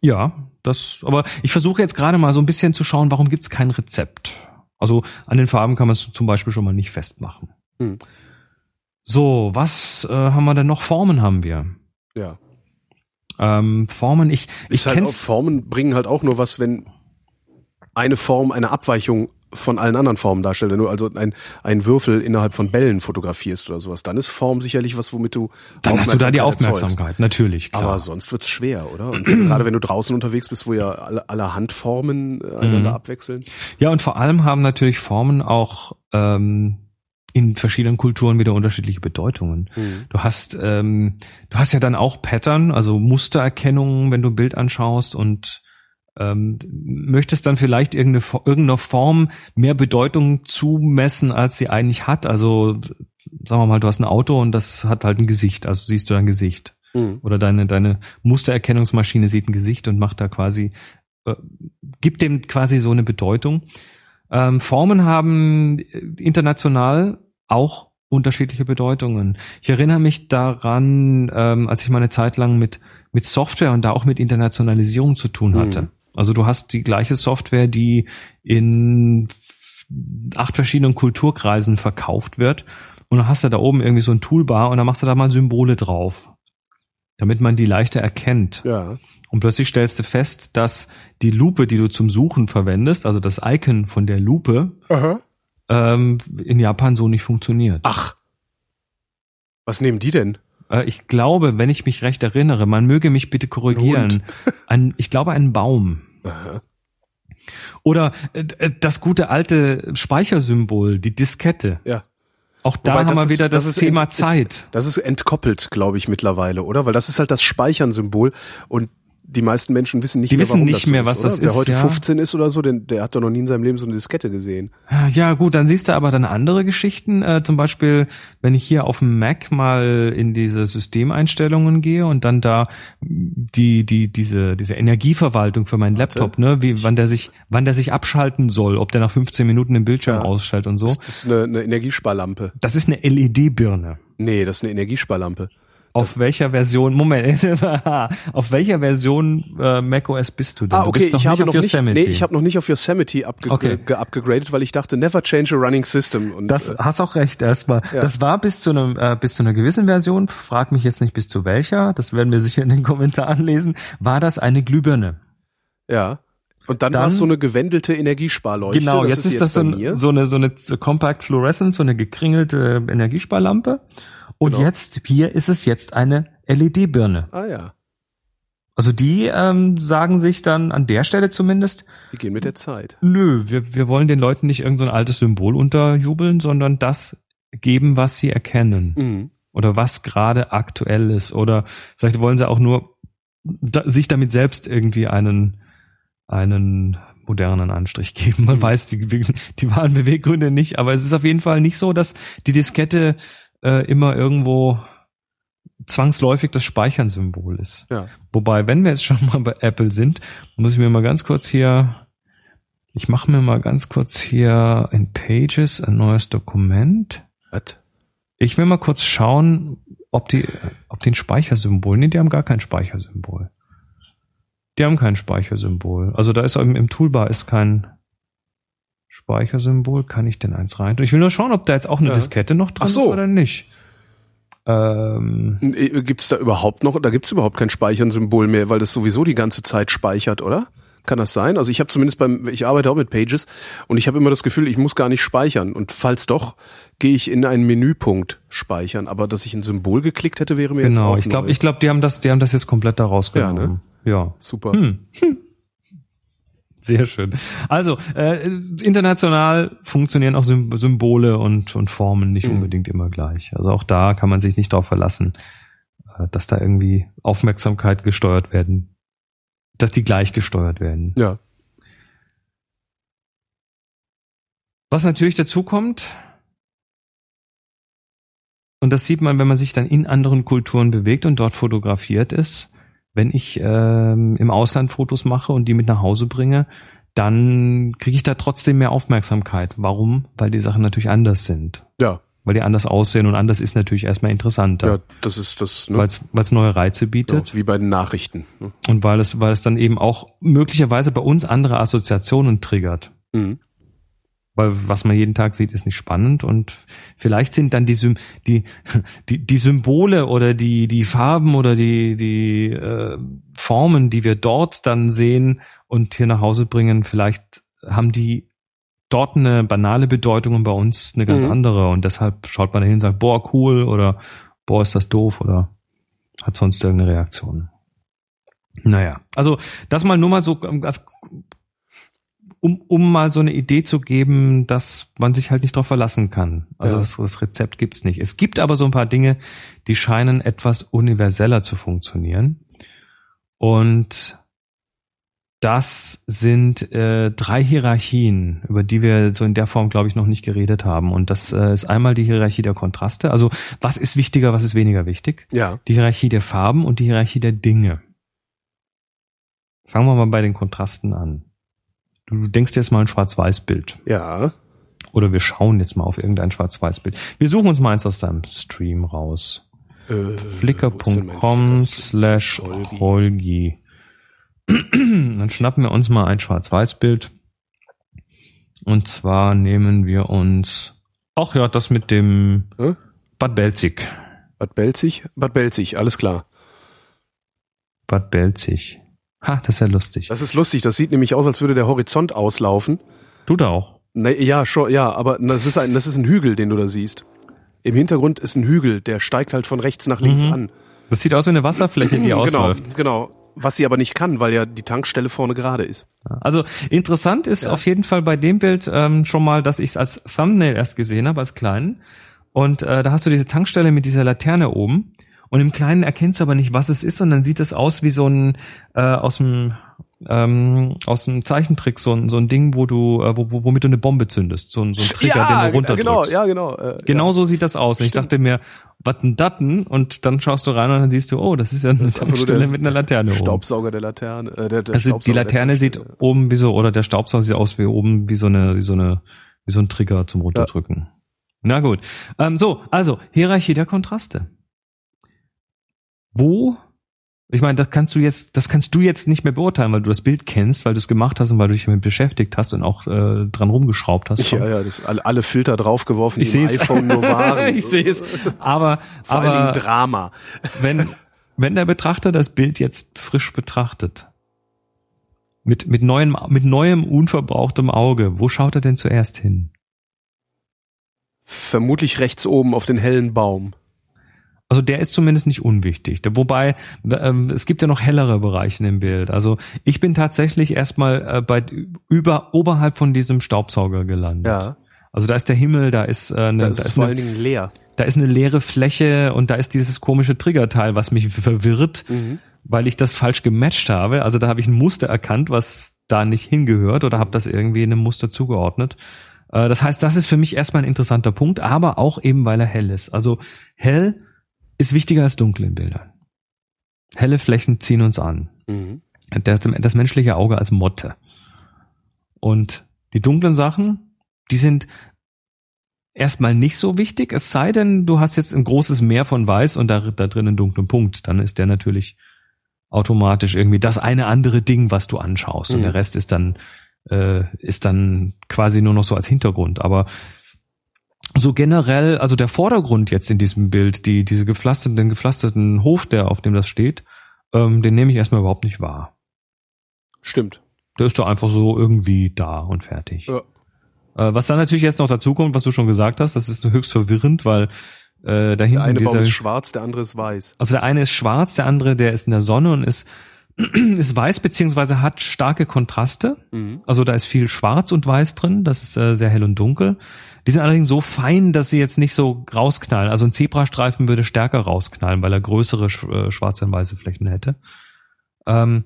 S3: Ja, das, aber ich versuche jetzt gerade mal so ein bisschen zu schauen, warum gibt's kein Rezept? Also an den Farben kann man es zum Beispiel schon mal nicht festmachen.
S2: Hm.
S3: So, was äh, haben wir denn noch? Formen haben wir.
S2: Ja.
S3: Ähm, Formen, ich, ich
S2: halt auch,
S3: kenn's.
S2: Formen bringen halt auch nur was, wenn eine Form eine Abweichung von allen anderen Formen darstellt. Wenn du also ein, ein Würfel innerhalb von Bällen fotografierst oder sowas, dann ist Form sicherlich was, womit du
S3: Dann hast du da die
S2: Aufmerksamkeit
S3: Aufmerksamkeit, natürlich, klar.
S2: Aber sonst wird's schwer, oder? Und gerade wenn du draußen unterwegs bist, wo ja alle, alle Handformen äh, einander
S3: Mhm.
S2: abwechseln.
S3: ja, und vor allem haben natürlich Formen auch ähm, in verschiedenen Kulturen wieder unterschiedliche Bedeutungen. Du hast, ähm, du hast ja dann auch Pattern, also Mustererkennung, wenn du ein Bild anschaust und ähm, möchtest dann vielleicht irgendeine, irgendeiner Form mehr Bedeutung zumessen, als sie eigentlich hat. Also sagen wir mal, du hast ein Auto und das hat halt ein Gesicht, also siehst du dein Gesicht.
S2: Mhm.
S3: Oder deine, deine Mustererkennungsmaschine sieht ein Gesicht und macht da quasi, äh, gibt dem quasi so eine Bedeutung. Ähm, Formen haben äh, international auch unterschiedliche Bedeutungen. Ich erinnere mich daran, ähm, als ich mal eine Zeit lang mit, mit Software und da auch mit Internationalisierung zu tun hatte. Also du hast die gleiche Software, die in acht verschiedenen Kulturkreisen verkauft wird. Und dann hast du da oben irgendwie so ein Toolbar und dann machst du da mal Symbole drauf. Damit man die leichter erkennt.
S2: Ja.
S3: Und plötzlich stellst du fest, dass die Lupe, die du zum Suchen verwendest, also das Icon von der Lupe, ähm, in Japan so nicht funktioniert.
S2: Ach. Was nehmen die denn?
S3: Äh, ich glaube, wenn ich mich recht erinnere, man möge mich bitte korrigieren, ein, ich glaube einen Baum.
S2: Aha.
S3: Oder äh, äh, das gute alte Speichersymbol, die Diskette.
S2: Ja.
S3: Auch da
S2: Wobei,
S3: haben wir
S2: ist-
S3: wieder das,
S2: das
S3: Thema
S2: ent- ist-
S3: Zeit.
S2: Das ist entkoppelt, glaube ich, mittlerweile, oder? Weil das ist halt das Speichern-Symbol und die meisten Menschen wissen nicht
S3: Die
S2: mehr,
S3: wissen nicht
S2: das
S3: mehr,
S2: so
S3: was
S2: ist,
S3: das
S2: oder? Wer
S3: ist,
S2: heute
S3: ja.
S2: 15 ist oder so, den, der hat doch noch nie in seinem Leben so eine Diskette gesehen.
S3: Ja, gut, dann siehst du aber dann andere Geschichten. Äh, zum Beispiel, wenn ich hier auf dem Mac mal in diese Systemeinstellungen gehe und dann da die, die, diese, diese Energieverwaltung für meinen
S2: Warte.
S3: Laptop, ne, wie, wann der sich, wann der sich abschalten soll, ob der nach 15 Minuten den Bildschirm
S2: Ja.
S3: ausschaltet und so.
S2: Das ist eine, eine Energiesparlampe.
S3: Das ist eine LED-Birne.
S2: Nee, das ist eine Energiesparlampe.
S3: Auf welcher Version, Moment, auf welcher Version äh, macOS bist du denn?
S2: Ah,
S3: du
S2: okay,
S3: bist doch
S2: ich habe
S3: nicht
S2: noch
S3: auf
S2: nicht,
S3: Yosemite.
S2: nee, ich habe noch nicht auf Yosemite abge
S3: Okay.
S2: ge upgegradet, weil ich dachte, never change a running system. Und,
S3: Das
S2: äh,
S3: hast auch recht erstmal.
S2: Ja.
S3: Das war bis zu einem äh, bis zu einer gewissen Version. Frag mich jetzt nicht bis zu welcher. Das werden wir sicher in den Kommentaren lesen. War das eine Glühbirne?
S2: ja. Und dann,
S3: Dann-
S2: war es so eine gewendelte Energiesparleuchte.
S3: genau.
S2: das
S3: Jetzt ist,
S2: sie
S3: das so, ein, so eine so eine Compact Fluorescent, so eine gekringelte Energiesparlampe. Und
S2: Genau.
S3: jetzt hier ist es jetzt eine LED-Birne.
S2: Ah ja,
S3: Also die ähm, sagen sich dann an der Stelle zumindest,
S2: die gehen mit der Zeit.
S3: Nö, wir, wir wollen den Leuten nicht irgendein so ein altes Symbol unterjubeln, sondern das geben, was sie erkennen.
S2: Mhm.
S3: Oder was gerade aktuell ist. Oder vielleicht wollen sie auch nur da, sich damit selbst irgendwie einen, einen modernen Anstrich geben. Man
S2: Mhm.
S3: weiß die, die wahren Beweggründe nicht, aber es ist auf jeden Fall nicht so, dass die Diskette äh, immer irgendwo zwangsläufig das Speichern-Symbol ist.
S2: Ja.
S3: Wobei, wenn wir jetzt schon mal bei Apple sind, muss ich mir mal ganz kurz hier, ich mache mir mal ganz kurz hier in Pages ein neues Dokument.
S2: Was?
S3: Ich will mal kurz schauen, ob die, ob die ein Speichersymbol, nee, die haben gar kein Speichersymbol. Die haben kein Speichersymbol. Also da ist im, im Toolbar ist kein Speichersymbol. Kann ich denn eins rein? Ich will nur schauen, ob da jetzt auch eine
S2: Ja.
S3: Diskette noch drin
S2: so.
S3: ist oder nicht. Ähm,
S2: Gibt es da überhaupt noch, da gibt es überhaupt kein Speichern-Symbol mehr, weil das sowieso die ganze Zeit speichert, oder? Kann das sein? Also ich habe zumindest beim, ich arbeite auch mit Pages und ich habe immer das Gefühl, ich muss gar nicht speichern. Und falls doch, gehe ich in einen Menüpunkt speichern. Aber dass ich ein Symbol geklickt hätte, wäre mir jetzt
S3: genau,
S2: auch
S3: ich glaube, ich glaube, die haben das, die haben das jetzt komplett da rausgenommen. Ja.
S2: Super.
S3: Hm. Sehr schön. Also, äh, international funktionieren auch Sym- Symbole und, und Formen nicht
S2: Mhm.
S3: unbedingt immer gleich. Also auch da kann man sich nicht darauf verlassen, äh, dass da irgendwie Aufmerksamkeit gesteuert werden, dass die gleich gesteuert werden.
S2: Ja.
S3: Was natürlich dazu kommt, und das sieht man, wenn man sich dann in anderen Kulturen bewegt und dort fotografiert ist, wenn ich ähm, im Ausland Fotos mache und die mit nach Hause bringe, dann kriege ich da trotzdem mehr Aufmerksamkeit. Warum? Weil die Sachen natürlich anders sind.
S2: Ja.
S3: Weil die anders aussehen und anders ist natürlich erstmal interessanter.
S2: Ja, das ist das, ne?
S3: Weil es neue Reize
S2: ja,
S3: bietet
S2: wie bei den Nachrichten. Ne?
S3: und weil es, weil es dann eben auch möglicherweise bei uns andere Assoziationen triggert.
S2: Mhm.
S3: Weil was man jeden Tag sieht, ist nicht spannend und vielleicht sind dann die, Sym die, die, die Symbole oder die, die Farben oder die, die äh, Formen, die wir dort dann sehen und hier nach Hause bringen, vielleicht haben die dort eine banale Bedeutung und bei uns eine ganz
S2: Mhm.
S3: andere und deshalb schaut man dahin und sagt, boah, cool oder boah, ist das doof oder hat sonst irgendeine Reaktion. Naja, also das mal nur mal so als um, um mal so eine Idee zu geben, dass man sich halt nicht darauf verlassen kann. Also
S2: Ja.
S3: das, das Rezept gibt's nicht. Es gibt aber so ein paar Dinge, die scheinen etwas universeller zu funktionieren. Und das sind äh, drei Hierarchien, über die wir so in der Form, glaube ich, noch nicht geredet haben. Und das äh, ist einmal die Hierarchie der Kontraste. Also was ist wichtiger, was ist weniger wichtig?
S2: Ja.
S3: Die Hierarchie der Farben und die Hierarchie der Dinge. Fangen wir mal bei den Kontrasten an. Du denkst jetzt mal ein Schwarz-Weiß-Bild.
S2: Ja.
S3: Oder wir schauen jetzt mal auf irgendein Schwarz-Weiß-Bild. Wir suchen uns mal eins aus deinem Stream raus.
S2: Äh,
S3: Flickr.com slash
S2: Holgi.
S3: Dann schnappen wir uns mal ein Schwarz-Weiß-Bild. Und zwar nehmen wir uns, ach ja, das mit dem
S2: Hä?
S3: Bad Belzig.
S2: Bad Belzig? Bad Belzig, alles klar.
S3: Bad Belzig. Ha, das ist ja lustig.
S2: Das ist lustig, das sieht nämlich aus, als würde der Horizont auslaufen.
S3: Du da auch.
S2: Na, ja, schon, ja, aber das ist ein, das ist ein Hügel, den du da siehst. Im Hintergrund ist ein Hügel, der steigt halt von rechts nach links
S3: Mhm.
S2: an.
S3: Das sieht aus wie eine Wasserfläche, die
S2: genau,
S3: ausläuft.
S2: genau. Was sie aber nicht kann, weil ja die Tankstelle vorne gerade ist.
S3: Also interessant ist
S2: Ja.
S3: auf jeden Fall bei dem Bild ähm, schon mal, dass ich es als Thumbnail erst gesehen habe, als kleinen. Und äh, da hast du diese Tankstelle mit dieser Laterne oben. Und im Kleinen erkennst du aber nicht, was es ist, und dann sieht es aus wie so ein äh, aus dem ähm, aus dem Zeichentrick so ein so ein Ding, wo du äh, wo, wo, womit du eine Bombe zündest, so ein so ein Trigger, den du runterdrückst.
S2: genau, ja, genau. Äh,
S3: Genau
S2: ja.
S3: so sieht das aus. Und ich dachte mir, was denn Datten? Und dann schaust du rein und dann siehst du, oh, das ist ja eine
S2: Das
S3: Tankstelle mit einer Laterne oben.
S2: Staubsauger der Laterne. Äh, der, der
S3: Also die Laterne sieht oben wie so, oder der Staubsauger sieht aus wie oben wie so eine, wie so eine, wie so ein Trigger zum Runterdrücken. Na gut. Ähm, so, also Hierarchie der Kontraste. Wo? Ich meine, das kannst du jetzt, das kannst du jetzt nicht mehr beurteilen, weil du das Bild kennst, weil du es gemacht hast und weil du dich damit beschäftigt hast und auch äh, dran rumgeschraubt hast. schon.
S2: Ja, ja, das alle, alle Filter draufgeworfen,
S3: Ich
S2: die im
S3: seh's.
S2: iPhone nur waren.
S3: ich sehe es. Aber,
S2: Vor allen Dingen
S3: aber
S2: Drama.
S3: wenn, wenn der Betrachter das Bild jetzt frisch betrachtet, mit, mit neuem, mit neuem, unverbrauchtem Auge, wo schaut er denn zuerst hin?
S2: Vermutlich rechts oben auf den hellen Baum.
S3: Also der ist zumindest nicht unwichtig. Da- Wobei, ähm, es gibt ja noch hellere Bereiche im Bild. Also ich bin tatsächlich erstmal äh, bei über oberhalb von diesem Staubsauger gelandet.
S2: Ja,
S3: Also da ist der Himmel, da ist, äh, eine,
S2: da
S3: da,
S2: ist es
S3: ist
S2: vor
S3: eine,
S2: allen Dingen leer.
S3: da ist eine leere Fläche und da ist dieses komische Triggerteil, was mich verwirrt, weil ich das falsch gematcht habe. Also da habe ich ein Muster erkannt, was da nicht hingehört oder habe das irgendwie einem Muster zugeordnet. Äh, Das heißt, das ist für mich erstmal ein interessanter Punkt, aber auch eben, weil er hell ist. Also hell ist wichtiger als dunkel in Bildern. Helle Flächen ziehen uns an.
S2: Mhm.
S3: Das, das menschliche Auge als Motte. Und die dunklen Sachen, die sind erstmal nicht so wichtig, es sei denn, du hast jetzt ein großes Meer von Weiß und da, da drin einen dunklen Punkt. Dann ist der natürlich automatisch irgendwie das eine andere Ding, was du anschaust. Und
S2: Mhm.
S3: der Rest ist dann, äh, ist dann quasi nur noch so als Hintergrund. Aber so generell, also der Vordergrund jetzt in diesem Bild, die, diese gepflasterten, den gepflasterten Hof, der, auf dem das steht, ähm, den nehme ich erstmal überhaupt nicht wahr.
S2: Stimmt.
S3: Der ist doch einfach so irgendwie da und fertig.
S2: Ja.
S3: Äh, was dann natürlich jetzt noch dazu kommt, was du schon gesagt hast, das ist höchst verwirrend, weil äh, da
S2: Der
S3: hinten
S2: eine Baum
S3: dieser,
S2: ist schwarz, der andere ist weiß.
S3: also der eine ist schwarz, der andere, der ist in der Sonne und ist, ist weiß, beziehungsweise hat starke Kontraste.
S2: Mhm.
S3: Also da ist viel Schwarz und Weiß drin, das ist äh, sehr hell und dunkel. Die sind allerdings so fein, dass sie jetzt nicht so rausknallen. Also ein Zebrastreifen würde stärker rausknallen, weil er größere sch äh, schwarze und weiße Flächen hätte. Ähm,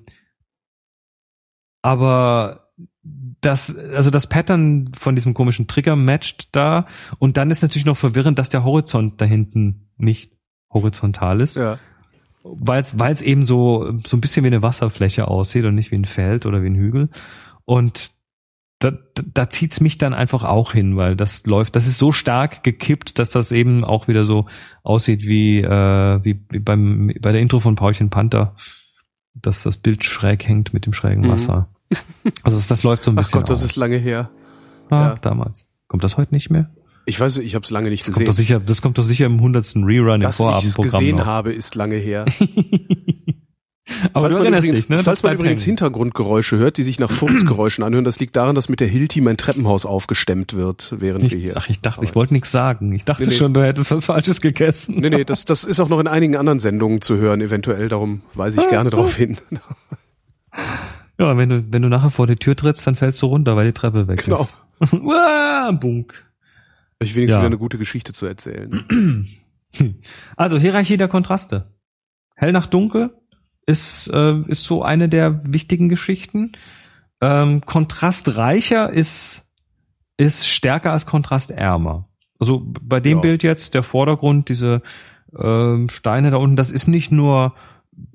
S3: aber das, also das Pattern von diesem komischen Trigger matcht da und dann ist natürlich noch verwirrend, dass der Horizont da hinten nicht horizontal ist
S2: Ja.
S3: Weil es eben so so ein bisschen wie eine Wasserfläche aussieht und nicht wie ein Feld oder wie ein Hügel und da, da, zieht's mich dann einfach auch hin, weil das läuft, das ist so stark gekippt, dass das eben auch wieder so aussieht wie äh, wie, wie beim bei der Intro von Paulchen Panther, dass das Bild schräg hängt mit dem schrägen
S2: Mhm.
S3: Wasser. Also das, das läuft so ein
S2: Ach
S3: bisschen
S2: Gott, das
S3: aus.
S2: ist lange her.
S3: ah,
S2: ja.
S3: damals. Kommt das heute nicht mehr?
S2: Ich weiß, ich habe es lange nicht
S3: Das kommt,
S2: gesehen.
S3: doch sicher, das kommt doch sicher im hundertsten Rerun im
S2: Dass ich
S3: Vorabendprogramm
S2: gesehen
S3: noch.
S2: habe, ist lange her.
S3: Aber
S2: falls man übrigens,
S3: dich, ne?
S2: Falls man übrigens
S3: hängen.
S2: Hintergrundgeräusche hört, die sich nach Furzgeräuschen anhören, das liegt daran, dass mit der Hilti mein Treppenhaus aufgestemmt wird, während wir
S3: Ich,
S2: hier.
S3: ach, ich dachte, ich wollte nichts sagen. Ich dachte
S2: Nee, nee.
S3: schon, du hättest was Falsches gegessen.
S2: Nee, nee, das, das ist auch noch in einigen anderen Sendungen zu hören, eventuell, darum weise ich gerne darauf hin.
S3: Ja, wenn du, wenn du nachher vor die Tür trittst, dann fällst du runter, weil die Treppe weg
S2: Genau.
S3: ist. Bunk.
S2: Ich wenigstens
S3: Ja.
S2: wieder eine gute Geschichte zu erzählen.
S3: Also Hierarchie der Kontraste. Hell nach dunkel ist, äh, ist so eine der wichtigen Geschichten. Ähm, kontrastreicher ist, ist stärker als kontrastärmer. Also bei dem
S2: Ja.
S3: Bild jetzt, der Vordergrund, diese ähm, Steine da unten, das ist nicht nur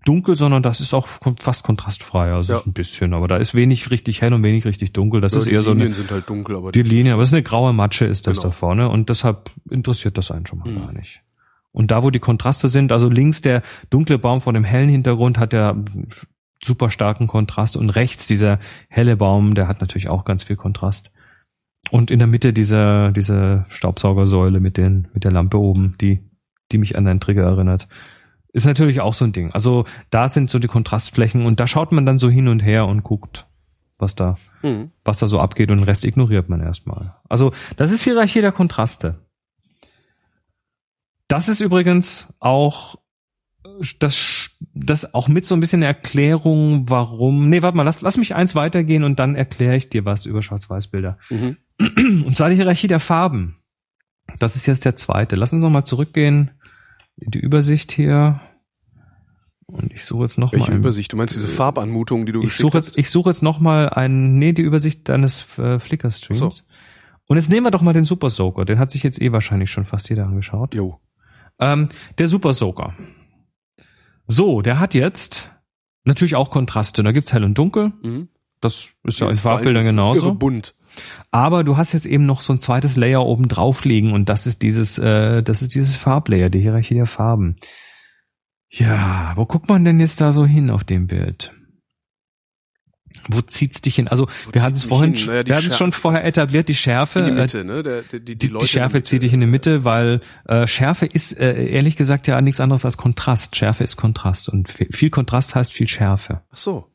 S3: dunkel, sondern das ist auch fast kontrastfrei. Also
S2: Ja.
S3: ist ein bisschen, aber da ist wenig richtig hell und wenig richtig dunkel. Das
S2: Ja,
S3: ist
S2: die
S3: eher so eine,
S2: Linien sind halt dunkel, aber
S3: die Linie, aber es ist eine graue Matsche ist das
S2: Genau.
S3: da vorne und deshalb interessiert das einen schon mal
S2: Mhm.
S3: gar nicht. Und da, wo die Kontraste sind, also links der dunkle Baum von dem hellen Hintergrund hat ja super starken Kontrast und rechts dieser helle Baum, der hat natürlich auch ganz viel Kontrast. Und in der Mitte dieser, diese Staubsaugersäule mit den, mit der Lampe oben, die, die mich an deinen Trigger erinnert. Ist natürlich auch so ein Ding. Also da sind so die Kontrastflächen und da schaut man dann so hin und her und guckt, was da,
S2: Mhm.
S3: was da so abgeht und den Rest ignoriert man erstmal. Also das ist Hierarchie der Kontraste. Das ist übrigens auch das, das auch mit so ein bisschen Erklärung, warum. Nee, warte mal, lass, lass mich eins weitergehen und dann erkläre ich dir was über Schwarz-Weiß-Bilder.
S2: Mhm.
S3: Und zwar die Hierarchie der Farben. Das ist jetzt der zweite. Lass uns nochmal zurückgehen in die Übersicht hier. Und ich suche jetzt noch
S2: Welche
S3: mal. ein-
S2: Übersicht? Du meinst diese Farbanmutung, die du
S3: ich suche
S2: hast?
S3: jetzt, ich suche jetzt noch mal ein, nee, die Übersicht deines äh, Flickr-Streams.
S2: So.
S3: Und jetzt nehmen wir doch mal den Super Soaker. Den hat sich jetzt eh wahrscheinlich schon fast jeder angeschaut.
S2: Jo.
S3: Ähm, der Super Soaker. So, der hat jetzt natürlich auch Kontraste. Da gibt's hell und dunkel.
S2: Mhm.
S3: Das ist ja in
S2: vor allem
S3: Farbbildern genauso.
S2: bunt.
S3: Aber du hast jetzt eben noch so ein zweites Layer oben drauf liegen und das ist dieses, äh, das ist dieses Farblayer, die Hierarchie der Farben. Ja, wo guckt man denn jetzt da so hin auf dem Bild? Wo zieht's dich hin? Also wir
S2: zieht's
S3: hatten es vorhin,
S2: hin? Naja,
S3: wir hatten es schon vorher etabliert, die Schärfe.
S2: In die
S3: äh,
S2: Mitte, ne? Der, die, die,
S3: die, die Schärfe zieht dich in die Mitte, weil äh, Schärfe ist äh, ehrlich gesagt ja nichts anderes als Kontrast. Schärfe ist Kontrast und viel Kontrast heißt viel Schärfe.
S2: Ach so.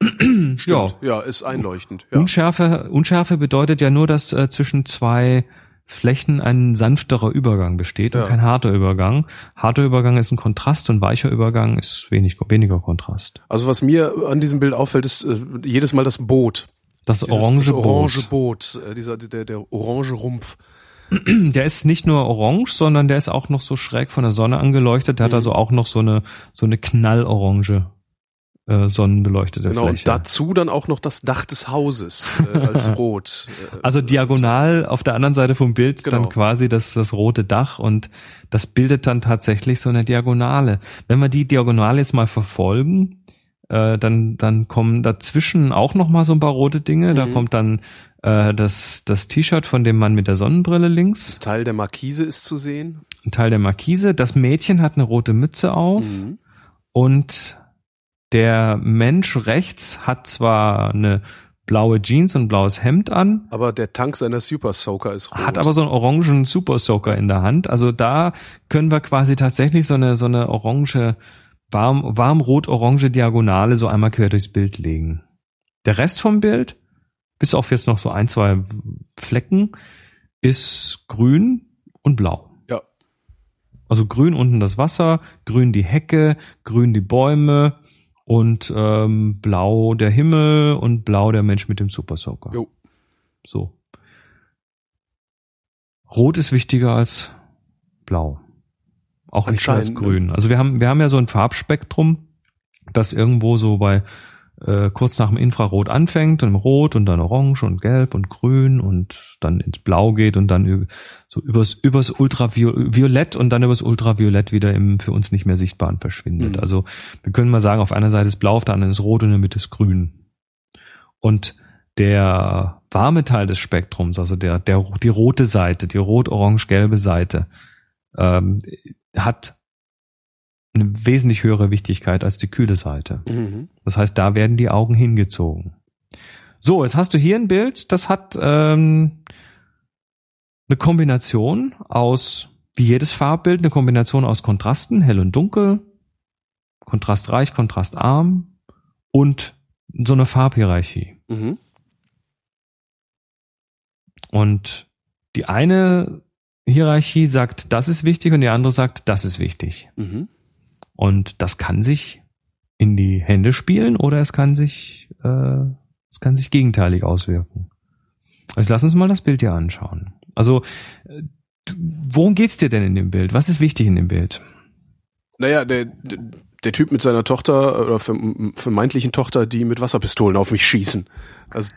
S3: Ja.
S2: Ja, ist einleuchtend. Ja.
S3: Unschärfe, Unschärfe bedeutet ja nur, dass äh, zwischen zwei Flächen ein sanfterer Übergang besteht und
S2: Ja.
S3: kein harter Übergang. Harter Übergang ist ein Kontrast und weicher Übergang ist wenig, weniger Kontrast.
S2: Also was mir an diesem Bild auffällt, ist äh, jedes Mal das Boot.
S3: Das
S2: Dieses,
S3: orange,
S2: das orange
S3: Boot.
S2: Boot. Äh, dieser, der, der orange Rumpf.
S3: Der ist nicht nur orange, sondern der ist auch noch so schräg von der Sonne angeleuchtet. Der hat
S2: Mhm.
S3: also auch noch so eine so eine knallorange äh, sonnenbeleuchtete
S2: Genau.
S3: Fläche.
S2: Und dazu dann auch noch das Dach des Hauses äh, als rot. Äh,
S3: Also diagonal auf der anderen Seite vom Bild
S2: Genau.
S3: dann quasi das, das rote Dach und das bildet dann tatsächlich so eine Diagonale. Wenn wir die Diagonale jetzt mal verfolgen, äh, dann, dann kommen dazwischen auch noch mal so ein paar rote Dinge. Da
S2: Mhm.
S3: kommt dann äh, das, das T-Shirt von dem Mann mit der Sonnenbrille links,
S2: Teil der Markise ist zu sehen.
S3: ein Teil der Markise. Das Mädchen hat eine rote Mütze auf
S2: Mhm.
S3: und der Mensch rechts hat zwar eine blaue Jeans und ein blaues Hemd an,
S2: Aber der Tank seiner Super Soaker ist rot.
S3: hat aber so einen orangen Super Soaker in der Hand. Also da können wir quasi tatsächlich so eine so eine orange warm warm rot orange Diagonale so einmal quer durchs Bild legen. Der Rest vom Bild bis auf jetzt noch so ein zwei Flecken ist grün und blau.
S2: Ja.
S3: Also grün unten das Wasser, grün die Hecke, grün die Bäume und ähm, blau der Himmel und blau der Mensch mit dem Super Soaker.
S2: Jo.
S3: So. Rot ist wichtiger als blau. Auch nicht als
S2: ne?
S3: grün. Also wir haben, wir haben ja so ein Farbspektrum, das irgendwo so bei äh, kurz nach dem Infrarot anfängt und im Rot und dann Orange und Gelb und Grün und dann ins Blau geht und dann so übers, übers Ultraviolett und dann übers Ultraviolett wieder im für uns nicht mehr sichtbaren verschwindet.
S2: Mhm.
S3: Also wir können mal sagen, auf einer Seite ist Blau, auf der anderen ist Rot und in der Mitte ist Grün. Und der warme Teil des Spektrums, also der, der, die rote Seite, die rot-orange-gelbe Seite, ähm, hat eine wesentlich höhere Wichtigkeit als die kühle Seite.
S2: Mhm.
S3: Das heißt, da werden die Augen hingezogen. So, jetzt hast du hier ein Bild, das hat ähm, eine Kombination aus, wie jedes Farbbild, eine Kombination aus Kontrasten, hell und dunkel, kontrastreich, kontrastarm und so eine Farbhierarchie.
S2: Mhm.
S3: Und die eine Hierarchie sagt, das ist wichtig und die andere sagt, das ist wichtig.
S2: Mhm.
S3: Und das kann sich in die Hände spielen oder es kann sich, äh, es kann sich gegenteilig auswirken. Also lass uns mal das Bild hier anschauen. Also, äh, worum geht's dir denn in dem Bild? Was ist wichtig in dem Bild?
S2: Naja, der, der, Typ mit seiner Tochter oder verm- vermeintlichen Tochter, die mit Wasserpistolen auf mich schießen. Also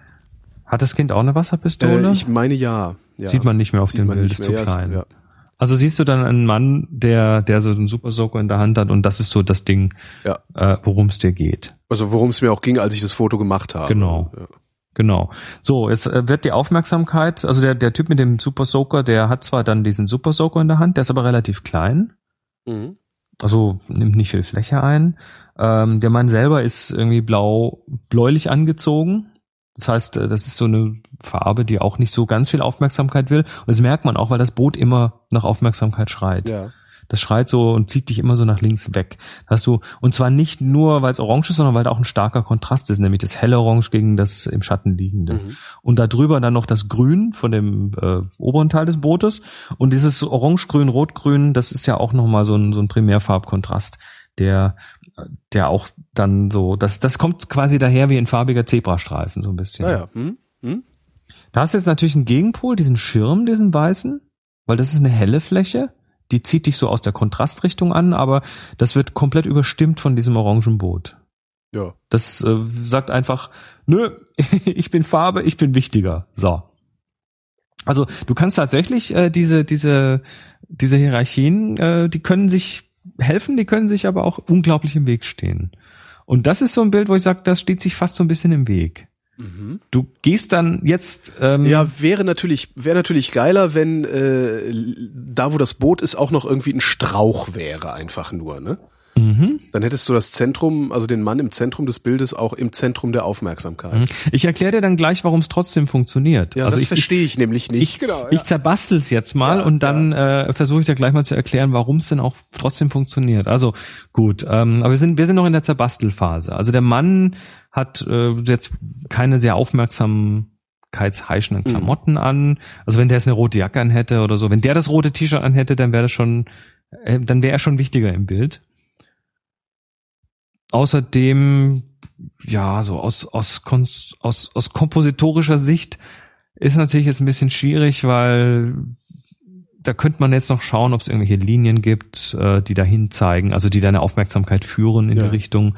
S3: Hat das Kind auch eine Wasserpistole?
S2: äh, ich meine ja. ja.
S3: Sieht man nicht mehr auf
S2: Sieht
S3: dem Bild, ist zu klein.
S2: Ja.
S3: Also siehst du dann einen Mann, der, der so einen Super Soaker in der Hand hat und das ist so das Ding,
S2: Ja.
S3: äh, worum es dir geht.
S2: Also worum es mir auch ging, als ich das Foto gemacht habe.
S3: Genau.
S2: Ja.
S3: Genau. So, jetzt äh, wird die Aufmerksamkeit, also der, der Typ mit dem Super Soaker, der hat zwar dann diesen Super Soaker in der Hand, der ist aber relativ klein.
S2: Mhm.
S3: Also nimmt nicht viel Fläche ein. Ähm, der Mann selber ist irgendwie blau, bläulich angezogen. Das heißt, äh, das ist so eine Farbe, die auch nicht so ganz viel Aufmerksamkeit will. Und das merkt man auch, weil das Boot immer nach Aufmerksamkeit schreit.
S2: Ja.
S3: Das schreit so und zieht dich immer so nach links weg. Hast du, und zwar nicht nur, weil es orange ist, sondern weil da auch ein starker Kontrast ist, nämlich das helle Orange gegen das im Schatten liegende.
S2: Mhm.
S3: Und darüber dann noch das Grün von dem äh, oberen Teil des Bootes. Und dieses Orange, Grün, Rot, Grün, das ist ja auch nochmal so ein, so ein Primärfarbkontrast, der, der auch dann so, das, das kommt quasi daher wie ein farbiger Zebrastreifen, so ein bisschen.
S2: Naja. Hm? Hm?
S3: Da hast du jetzt natürlich einen Gegenpol, diesen Schirm, diesen weißen, weil das ist eine helle Fläche. Die zieht dich so aus der Kontrastrichtung an, aber das wird komplett überstimmt von diesem orangen Boot.
S2: Ja.
S3: Das äh, sagt einfach, nö, ich bin Farbe, ich bin wichtiger. So. Also du kannst tatsächlich äh, diese diese diese Hierarchien, äh, die können sich helfen, die können sich aber auch unglaublich im Weg stehen. Und das ist so ein Bild, wo ich sage, das steht sich fast so ein bisschen im Weg.
S2: Mhm.
S3: Du gehst dann jetzt ähm,
S2: Ja, wäre natürlich, wäre natürlich geiler, wenn äh, da, wo das Boot ist, auch noch irgendwie ein Strauch wäre, einfach nur, ne?
S3: Mhm.
S2: Dann hättest du das Zentrum, also den Mann im Zentrum des Bildes auch im Zentrum der Aufmerksamkeit.
S3: Mhm. Ich erkläre dir dann gleich, warum es trotzdem funktioniert.
S2: Ja,
S3: also
S2: das
S3: ich,
S2: verstehe ich nämlich nicht.
S3: Ich,
S2: genau,
S3: ich zerbastel's jetzt mal
S2: Ja,
S3: und dann äh, versuche ich dir gleich mal zu erklären, warum es denn auch trotzdem funktioniert. Also gut, ähm, aber wir sind wir sind noch in der Zerbastelphase. Also der Mann hat äh, jetzt keine sehr aufmerksamkeitsheischenden
S2: Mhm.
S3: Klamotten an. Also wenn der jetzt eine rote Jacke anhätte oder so, wenn der das rote T-Shirt anhätte, dann wäre das schon, äh, dann wäre er schon wichtiger im Bild. Außerdem, ja, so aus, aus, aus, aus kompositorischer Sicht ist natürlich jetzt ein bisschen schwierig, weil da könnte man jetzt noch schauen, ob es irgendwelche Linien gibt, äh, die dahin zeigen, also die deine Aufmerksamkeit führen in
S2: Ja.
S3: die Richtung.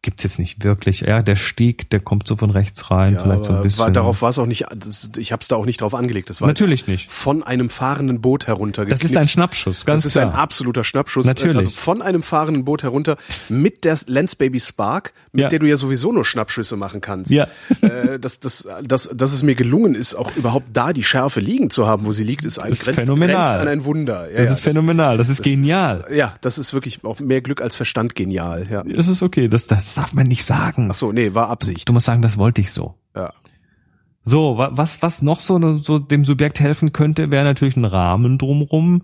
S3: Gibt's jetzt nicht wirklich. Ja, der Steg, der kommt so von rechts rein,
S2: Ja,
S3: vielleicht so ein bisschen.
S2: war, darauf war es auch nicht, das, ich habe es da auch nicht drauf angelegt. Das war
S3: Natürlich nicht.
S2: von einem fahrenden Boot herunter.
S3: Das ist ein Schnappschuss, ganz
S2: Das ist
S3: klar.
S2: ein absoluter Schnappschuss.
S3: Natürlich.
S2: Also von einem fahrenden Boot herunter mit der Lens Baby Spark, mit
S3: Ja.
S2: der du ja sowieso nur Schnappschüsse machen kannst.
S3: Ja.
S2: Äh, dass, dass, dass, dass es mir gelungen ist, auch überhaupt da die Schärfe liegen zu haben, wo sie liegt, ist ein
S3: Das ist
S2: grenzt,
S3: phänomenal.
S2: grenzt an ein Wunder. Ja,
S3: das ist phänomenal, das ist
S2: das
S3: genial.
S2: Ist, ja, das ist wirklich auch mehr Glück als Verstand genial. Ja.
S3: Das ist okay, das, das darf man nicht sagen.
S2: Ach so, nee, war Absicht.
S3: Du musst sagen, das wollte ich so.
S2: Ja.
S3: So, wa- was, was noch so, so dem Subjekt helfen könnte, wäre natürlich ein Rahmen drumrum.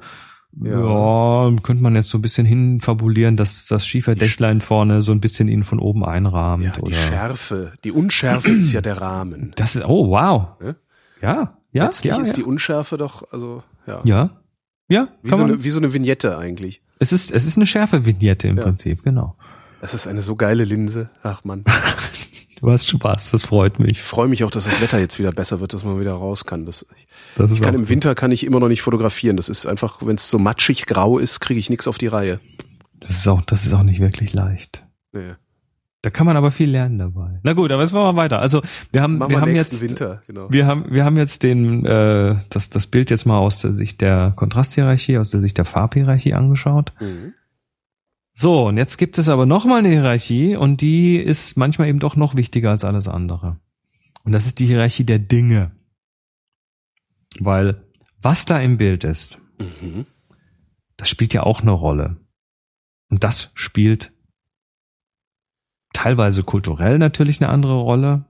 S3: Ja.
S2: Ja.
S3: könnte man jetzt so ein bisschen hinfabulieren, dass das Schieferdächlein vorne so ein bisschen ihn von oben einrahmt.
S2: Ja, die
S3: oder
S2: Schärfe, die Unschärfe ist ja der Rahmen.
S3: das ist, oh, wow.
S2: Ja?
S3: Ja, ja,
S2: Letztlich
S3: ja,
S2: ist
S3: ja.
S2: die Unschärfe doch, also ja,
S3: ja. Ja,
S2: wie, so eine, wie so eine Vignette eigentlich.
S3: es ist, es ist eine Schärfe-Vignette im
S2: Ja.
S3: Prinzip, genau.
S2: Das ist eine so geile Linse. Ach man.
S3: Du hast Spaß, das freut
S2: Ich
S3: mich.
S2: freue mich auch, dass das Wetter jetzt wieder besser wird, dass man wieder raus kann. Das, ich
S3: Das ist
S2: kann
S3: auch-
S2: im Winter kann ich immer noch nicht fotografieren. Das ist einfach, wenn es so matschig grau ist, kriege ich nichts auf die Reihe.
S3: Das ist auch, das ist auch nicht wirklich leicht.
S2: Nee.
S3: Da kann man aber viel lernen dabei. Na gut, aber jetzt machen wir weiter. Also wir haben,
S2: Machen
S3: wir haben jetzt,
S2: Winter, genau.
S3: wir haben, wir haben jetzt den, äh, das, das Bild jetzt mal aus der Sicht der Kontrasthierarchie, aus der Sicht der Farbhierarchie angeschaut.
S2: Mhm.
S3: So, und jetzt gibt es aber noch mal eine Hierarchie und die ist manchmal eben doch noch wichtiger als alles andere. Und das ist die Hierarchie der Dinge. Weil was da im Bild ist,
S2: Mhm.
S3: das spielt ja auch eine Rolle. Und das spielt teilweise kulturell natürlich eine andere Rolle,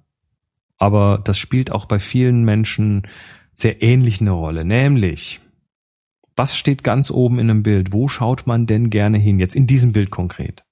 S3: aber das spielt auch bei vielen Menschen sehr ähnlich eine Rolle, nämlich was steht ganz oben in einem Bild? Wo schaut man denn gerne hin? Jetzt in diesem Bild konkret.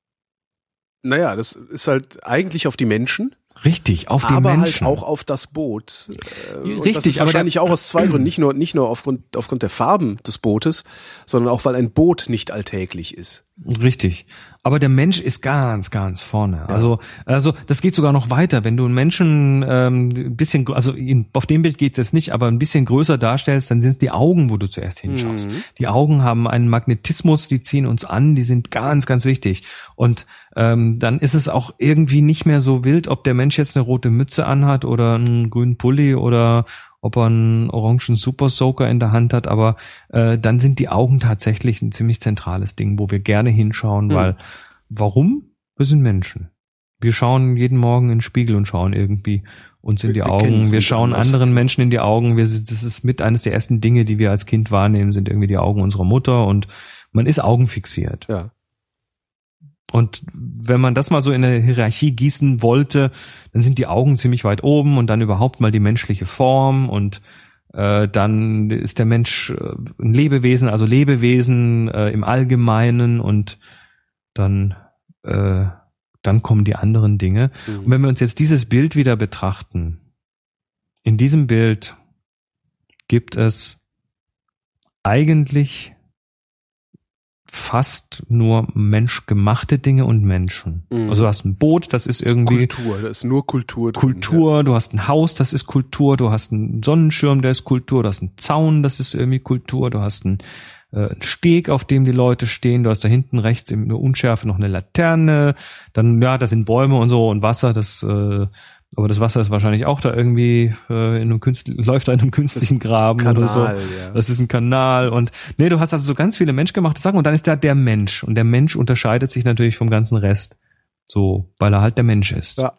S2: Naja, das ist halt eigentlich auf die Menschen,
S3: Richtig, auf die
S2: aber
S3: Menschen.
S2: halt auch auf das Boot. Äh, und das
S3: Richtig,
S2: ist
S3: aber
S2: wahrscheinlich auch aus zwei Gründen. Nicht nur, nicht nur aufgrund, aufgrund der Farben des Bootes, sondern auch, weil ein Boot nicht alltäglich ist.
S3: Richtig. Aber der Mensch ist ganz, ganz vorne. Also, also das geht sogar noch weiter. Wenn du einen Menschen ähm, ein bisschen, also in, auf dem Bild geht's jetzt nicht, aber ein bisschen größer darstellst, dann sind es die Augen, wo du zuerst hinschaust.
S2: Mhm.
S3: Die Augen haben einen Magnetismus, die ziehen uns an, die sind ganz, ganz wichtig. Und ähm, dann ist es auch irgendwie nicht mehr so wild, ob der Mensch jetzt eine rote Mütze anhat oder einen grünen Pulli oder ob er einen orangen Super Soaker in der Hand hat, aber äh, dann sind die Augen tatsächlich ein ziemlich zentrales Ding, wo wir gerne hinschauen,
S2: Mhm.
S3: weil warum? Wir sind Menschen. Wir schauen jeden Morgen in den Spiegel und schauen irgendwie uns in
S2: Wir-
S3: die
S2: wir
S3: Augen. Wir schauen
S2: anders.
S3: anderen Menschen in die Augen. Wir, sind- das ist mit eines der ersten Dinge, die wir als Kind wahrnehmen, sind irgendwie die Augen unserer Mutter und man ist augenfixiert.
S2: Ja.
S3: Und wenn man das mal so in eine Hierarchie gießen wollte, dann sind die Augen ziemlich weit oben und dann überhaupt mal die menschliche Form und äh, dann ist der Mensch äh, ein Lebewesen, also Lebewesen äh, im Allgemeinen und dann äh, dann kommen die anderen Dinge.
S2: Mhm.
S3: Und wenn wir uns jetzt dieses Bild wieder betrachten, in diesem Bild gibt es eigentlich fast nur menschgemachte Dinge und Menschen.
S2: Mhm.
S3: Also du hast ein Boot, das ist
S2: Das ist
S3: irgendwie
S2: Kultur, da ist nur Kultur. drin,
S3: Kultur, du hast ein Haus, das ist Kultur, du hast einen Sonnenschirm, der ist Kultur, du hast einen Zaun, das ist irgendwie Kultur, du hast einen, äh, einen Steg, auf dem die Leute stehen, du hast da hinten rechts in der Unschärfe noch eine Laterne, dann, ja, da sind Bäume und so und Wasser, das, äh, aber das Wasser ist wahrscheinlich auch da irgendwie äh, in einem künstlichen, läuft da in einem künstlichen Graben
S2: Kanal,
S3: oder so.
S2: ja.
S3: Das ist ein Kanal und nee, du hast also so ganz viele menschgemachte Sachen und dann ist da der Mensch und der Mensch unterscheidet sich natürlich vom ganzen Rest. So, weil er halt der Mensch ist.
S2: Ja.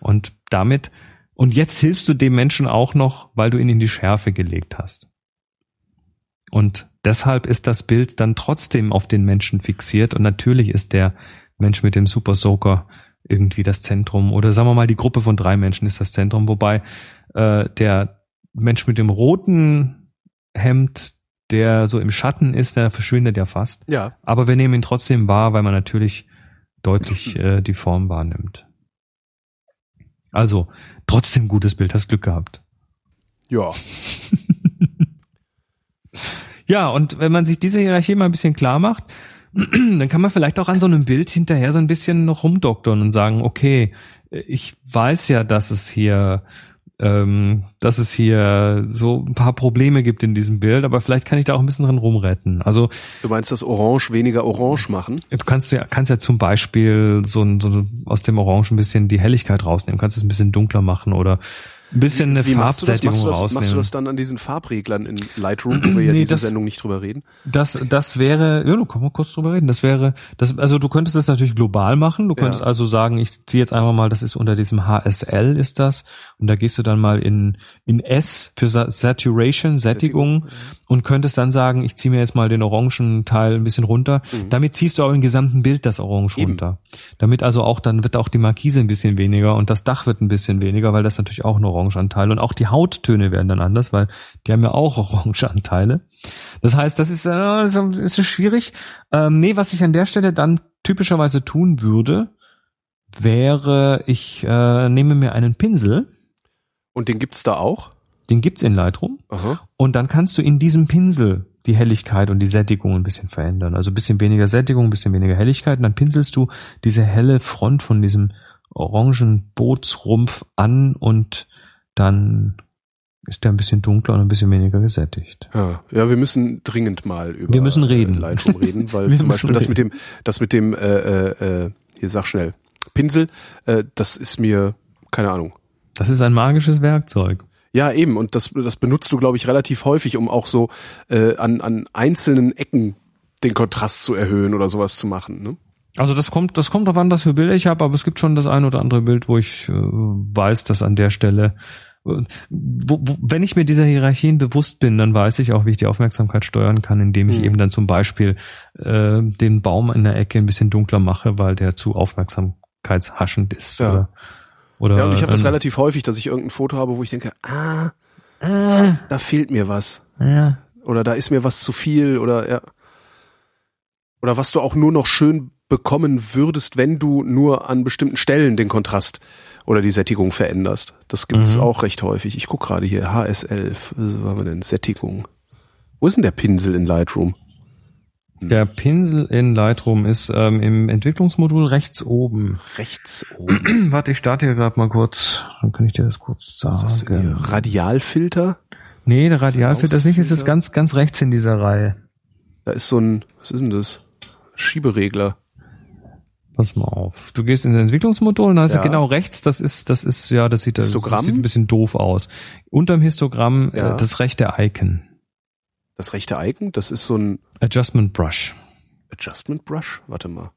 S3: Und damit, und jetzt hilfst du dem Menschen auch noch, weil du ihn in die Schärfe gelegt hast. Und deshalb ist das Bild dann trotzdem auf den Menschen fixiert und natürlich ist der Mensch mit dem Super Soaker irgendwie das Zentrum oder sagen wir mal die Gruppe von drei Menschen ist das Zentrum, wobei äh, der Mensch mit dem roten Hemd, der so im Schatten ist, der verschwindet ja fast.
S2: Ja.
S3: Aber wir nehmen ihn trotzdem wahr, weil man natürlich deutlich äh, die Form wahrnimmt. Also, trotzdem gutes Bild, hast Glück gehabt.
S2: Ja.
S3: Ja, und wenn man sich diese Hierarchie mal ein bisschen klar macht, dann kann man vielleicht auch an so einem Bild hinterher so ein bisschen noch rumdoktern und sagen, okay, ich weiß ja, dass es hier, ähm, dass es hier so ein paar Probleme gibt in diesem Bild, aber vielleicht kann ich da auch ein bisschen dran rumretten. Also
S2: Du meinst das Orange weniger orange machen?
S3: Du kannst ja, kannst ja zum Beispiel so, ein, so aus dem Orange ein bisschen die Helligkeit rausnehmen, kannst es ein bisschen dunkler machen oder ein bisschen eine
S2: Wie machst du das? Machst du das, machst du das dann an diesen Farbreglern in Lightroom, wo wir ja
S3: Nee,
S2: diese
S3: das-
S2: Sendung nicht drüber reden?
S3: Das, das wäre, ja, du können wir kurz drüber reden. Das wäre, das, also du könntest das natürlich global machen. Du könntest
S2: Ja.
S3: also sagen, ich ziehe jetzt einfach mal, das ist unter diesem HSL ist das, und da gehst du dann mal in in S für Sa Saturation, Sättigung, und könntest dann sagen, ich ziehe mir jetzt mal den orangen Teil ein bisschen runter. Damit ziehst du aber im gesamten Bild das Orange
S2: Mhm. Eben.
S3: runter. Damit also auch dann wird auch die Markise ein bisschen weniger und das Dach wird ein bisschen weniger, weil das natürlich auch ein Orangeanteil und auch die Hauttöne werden dann anders, weil die haben ja auch Orangeanteile. Das heißt, das ist, äh, das ist schwierig. Ähm, nee, was ich an der Stelle dann typischerweise tun würde, wäre, ich äh, nehme mir einen Pinsel,
S2: Und den gibt's da auch?
S3: den gibt's in Lightroom,
S2: Aha.
S3: und dann kannst du in diesem Pinsel die Helligkeit und die Sättigung ein bisschen verändern. Also ein bisschen weniger Sättigung, ein bisschen weniger Helligkeit, und dann pinselst du diese helle Front von diesem orangen Bootsrumpf an und dann ist der ein bisschen dunkler und ein bisschen weniger gesättigt.
S2: Ja, ja, wir müssen dringend mal über
S3: Wir müssen reden.
S2: äh, Lightroom reden, weil
S3: Wir
S2: zum Beispiel das mit dem, das mit dem, äh, äh, äh, hier sag schnell, Pinsel, äh, das ist mir, keine Ahnung.
S3: Das ist ein magisches Werkzeug.
S2: Ja, eben, und das, das benutzt du, glaube ich, relativ häufig, um auch so äh, an, an einzelnen Ecken den Kontrast zu erhöhen oder sowas zu machen. Ne?
S3: Also das kommt, das kommt drauf an, was für Bilder ich habe, aber es gibt schon das ein oder andere Bild, wo ich äh, weiß, dass an der Stelle, äh, wo, wo, wenn ich mir dieser Hierarchien bewusst bin, dann weiß ich auch, wie ich die Aufmerksamkeit steuern kann, indem ich
S2: Mhm.
S3: eben dann zum Beispiel äh, den Baum in der Ecke ein bisschen dunkler mache, weil der zu aufmerksamkeitshaschend ist.
S2: Ja.
S3: Oder, oder
S2: Ja, und ich habe das
S3: ähm,
S2: relativ häufig, dass ich irgendein Foto habe, wo ich denke, ah,
S3: äh,
S2: da fehlt mir was.
S3: ja.
S2: Oder da ist mir was zu viel oder ja. Oder was du auch nur noch schön bekommen würdest, wenn du nur an bestimmten Stellen den Kontrast oder die Sättigung veränderst. Das gibt's
S3: Mhm.
S2: auch recht häufig. Ich guck gerade hier, HS11, was haben wir denn? Sättigung. Wo ist denn der Pinsel in Lightroom?
S3: Der Pinsel in Lightroom ist ähm, im Entwicklungsmodul rechts oben.
S2: Rechts oben.
S3: Warte, ich starte hier gerade mal kurz, dann kann ich dir das kurz
S2: Was ist
S3: sagen.
S2: Radialfilter?
S3: Nee, der Radialfilter ist nicht, es ist ganz, ganz rechts in dieser Reihe.
S2: Da ist so ein, was ist denn das? Schieberegler.
S3: Pass mal auf. Du gehst ins Entwicklungsmodul und da ist
S2: Ja.
S3: genau rechts, das ist, das ist, ja, das sieht, das, das sieht ein bisschen doof aus. Unterm Histogramm
S2: Ja.
S3: äh, das rechte Icon.
S2: Das rechte Icon, das ist so ein
S3: Adjustment Brush.
S2: Adjustment Brush. Warte mal.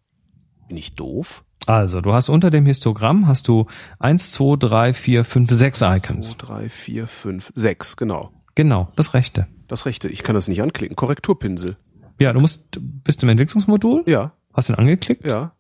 S2: Bin ich doof?
S3: Also, du hast unter dem Histogramm hast du eins, zwei, drei, vier, fünf, sechs Icons.
S2: 2, 3, 4, 5, 6, genau.
S3: Genau, das rechte.
S2: Das rechte. Ich kann das nicht anklicken. Korrekturpinsel.
S3: Ja, du musst, du bist im Entwicklungsmodul,
S2: Ja,
S3: hast ihn angeklickt
S2: ja.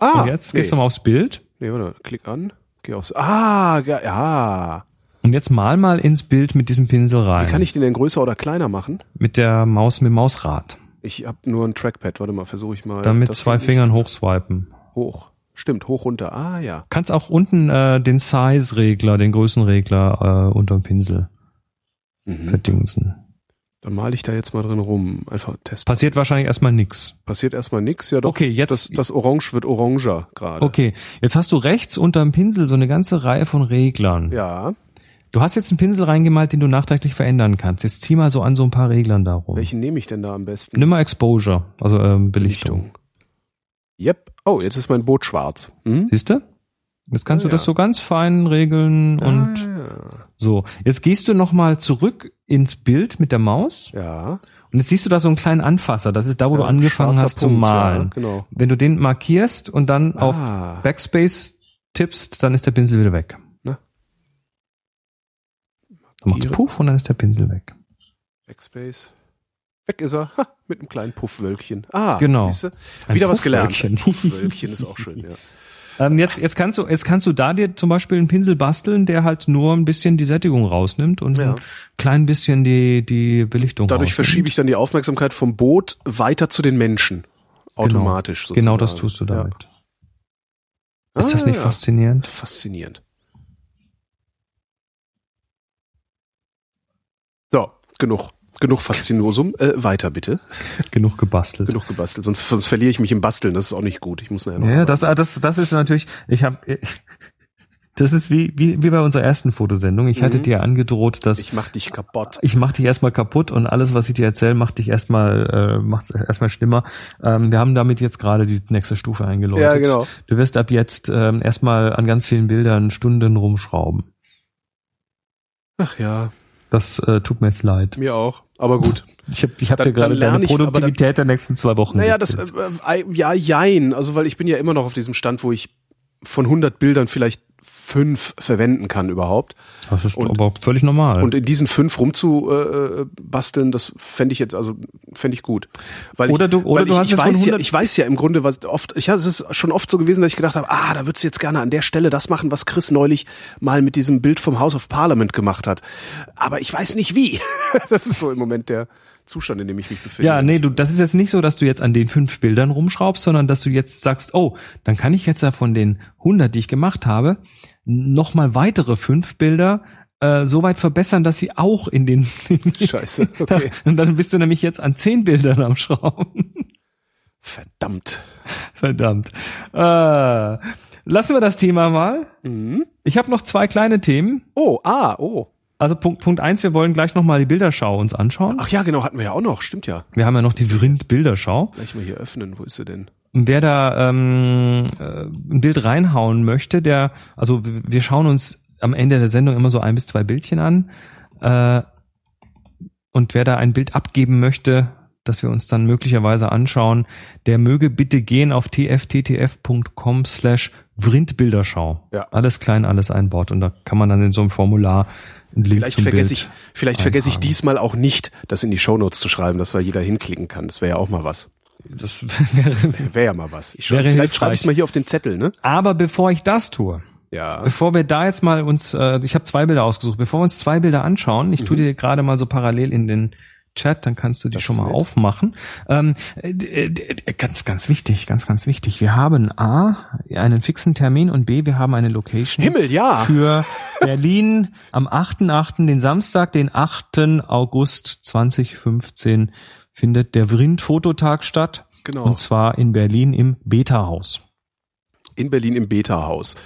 S2: Ah,
S3: Und jetzt
S2: nee.
S3: gehst du mal aufs Bild.
S2: Nee, warte, klick an. Geh aufs. Ah, ja. ja.
S3: Und jetzt mal mal ins Bild mit diesem Pinsel rein.
S2: Wie kann ich den denn größer oder kleiner machen?
S3: mit der Maus, mit dem Mausrad.
S2: Ich habe nur ein Trackpad. Warte mal, versuche ich mal.
S3: Dann mit zwei. Fingern hochswipen.
S2: Hoch. Stimmt, hoch, runter. Ah, ja.
S3: Kannst auch unten äh, den Size-Regler, den Größenregler äh, unter dem Pinsel
S2: Mhm.
S3: verdingsen.
S2: Dann male ich da jetzt mal drin rum. Einfach testen.
S3: Passiert wahrscheinlich erstmal nix.
S2: Passiert erstmal nix. Ja, doch.
S3: Okay, jetzt-
S2: Das, das Orange wird oranger gerade.
S3: Okay, jetzt hast du rechts unterm Pinsel so eine ganze Reihe von Reglern.
S2: Ja.
S3: Du hast jetzt einen Pinsel reingemalt, den du nachträglich verändern kannst. Jetzt zieh mal so an so ein paar Reglern darum.
S2: Welchen nehme ich denn da am besten?
S3: Nimm mal Exposure, also ähm, Belichtung.
S2: Yep. Oh, jetzt ist mein Boot schwarz. Hm?
S3: Siehst du? Jetzt kannst
S2: Ah,
S3: du das
S2: ja.
S3: so ganz fein regeln und
S2: ah,
S3: so. Jetzt gehst du nochmal zurück ins Bild mit der Maus
S2: ja. ja.
S3: und jetzt siehst du da so einen kleinen Anfasser. Das ist da, wo du
S2: Ja,
S3: angefangen
S2: schwarzer
S3: hast zu malen.
S2: Ja, genau.
S3: Wenn du den markierst und dann auf
S2: Ah.
S3: Backspace tippst, dann ist der Pinsel wieder weg. Dann macht's. Puff und dann ist der Pinsel weg.
S2: Backspace. Weg ist er. Ha, mit einem kleinen Puffwölkchen. Ah,
S3: Genau.
S2: Siehste?
S3: Ein
S2: Wieder was gelernt.
S3: Puffwölkchen.
S2: Puffwölkchen ist auch schön, ja.
S3: Ähm, jetzt, jetzt kannst du, jetzt kannst du da dir zum Beispiel einen Pinsel basteln, der halt nur ein bisschen die Sättigung rausnimmt und
S2: Ja.
S3: ein klein bisschen die, die Belichtung
S2: Dadurch
S3: rausnimmt.
S2: verschiebe ich dann die Aufmerksamkeit vom Boot weiter zu den Menschen. Automatisch
S3: Genau,
S2: sozusagen.
S3: das tust du damit.
S2: Ja.
S3: Ist das
S2: Ah,
S3: nicht
S2: ja.
S3: faszinierend?
S2: Faszinierend. So, genug. Genug Faszinosum. Äh, weiter bitte.
S3: Genug gebastelt.
S2: Genug gebastelt. Sonst, sonst verliere ich mich im Basteln. Das ist auch nicht gut. Ich muss nachher noch.
S3: Ja, das, ah, das, das ist natürlich, ich habe, das ist wie, wie, wie bei unserer ersten Fotosendung. Ich hatte
S2: Mhm.
S3: dir angedroht, dass
S2: ich mach dich kaputt.
S3: ich mach dich erstmal kaputt und alles, was ich dir erzähle, macht dich erstmal, äh, macht erstmal schlimmer. Ähm, wir haben damit jetzt gerade die nächste Stufe eingeläutet.
S2: Ja, genau.
S3: Du wirst ab jetzt ähm, erstmal an ganz vielen Bildern Stunden rumschrauben.
S2: Ach ja,
S3: Das äh, tut mir jetzt leid.
S2: mir auch. Aber gut.
S3: Ich habe ich hab
S2: Dann-
S3: dir gerade deine
S2: ich, aber dann-
S3: Produktivität der nächsten zwei Wochen.
S2: Naja, das, äh, äh, ja, jein. Also, weil ich bin ja immer noch auf diesem Stand, wo ich von 100 Bildern vielleicht fünf verwenden kann überhaupt.
S3: das ist
S2: und-
S3: aber völlig normal.
S2: Und in diesen fünf rumzubasteln, äh, basteln, das fände ich jetzt, also fände ich gut. Weil
S3: Oder
S2: ich,
S3: du- oder
S2: weil
S3: du
S2: ich,
S3: hast
S2: ich weiß ja,
S3: 100
S2: ich weiß ja im Grunde, was oft, ich, ja, es ist schon oft so gewesen, dass ich gedacht habe, ah, da würdest du jetzt gerne an der Stelle das machen, was Chris neulich mal mit diesem Bild vom House of Parliament gemacht hat. Aber ich weiß nicht wie. das ist so im Moment der Zustand, in dem ich mich befinde.
S3: Ja, nee, du, das ist jetzt nicht so, dass du jetzt an den fünf Bildern rumschraubst, sondern dass du jetzt sagst, oh, dann kann ich jetzt ja von den 100, die ich gemacht habe, nochmal weitere fünf Bilder äh, so weit verbessern, dass sie auch in den
S2: Scheiße, okay.
S3: und dann bist du nämlich jetzt an zehn Bildern am Schrauben.
S2: Verdammt.
S3: Verdammt. Äh, lassen wir das Thema mal.
S2: Mhm.
S3: Ich habe noch zwei kleine Themen.
S2: Oh, ah, oh.
S3: Also Punkt, Punkt eins, wir wollen gleich nochmal die Bilderschau uns anschauen.
S2: Ach ja, genau, hatten wir ja auch noch, stimmt ja.
S3: Wir haben ja noch die Vrind-Bilderschau.
S2: Gleich mal hier öffnen, wo ist sie denn?
S3: Wer da ähm, äh, ein Bild reinhauen möchte, der, also wir schauen uns am Ende der Sendung immer so ein bis zwei Bildchen an. Äh, und wer da ein Bild abgeben möchte, das wir uns dann möglicherweise anschauen, der möge bitte gehen auf tfttf.com slash Vrindbilderschau.
S2: Ja.
S3: Alles klein, alles ein Wort. Und da kann man dann in so einem Formular einen Link
S2: Vielleicht
S3: zum
S2: vergesse
S3: Bild
S2: ich, vielleicht vergesse ich
S3: eintragen.
S2: diesmal auch nicht, das in die Shownotes zu schreiben, dass da jeder hinklicken kann. Das wäre ja auch mal was.
S3: Das wäre,
S2: Wäre ja mal was. Ich
S3: Wäre
S2: vielleicht schreibe ich mal hier auf den Zettel, ne?
S3: aber bevor ich das tue,
S2: Ja.
S3: Bevor wir da jetzt mal uns, äh, ich habe zwei Bilder ausgesucht, bevor wir uns zwei Bilder anschauen, ich tue dir gerade mal so parallel in den Chat, dann kannst du die
S2: Mhm. Das
S3: schon mal
S2: nett.
S3: aufmachen. Ähm, äh, d- d- ganz, ganz wichtig, ganz, ganz wichtig. Wir haben A, einen fixen Termin und B, wir haben eine Location
S2: Himmel, ja.
S3: für Berlin am 8.8., den Samstag, den 8. August 2015 findet der Vrind Fototag statt.
S2: Genau.
S3: Und zwar in Berlin im Beta-Haus.
S2: In Berlin im Beta-Haus.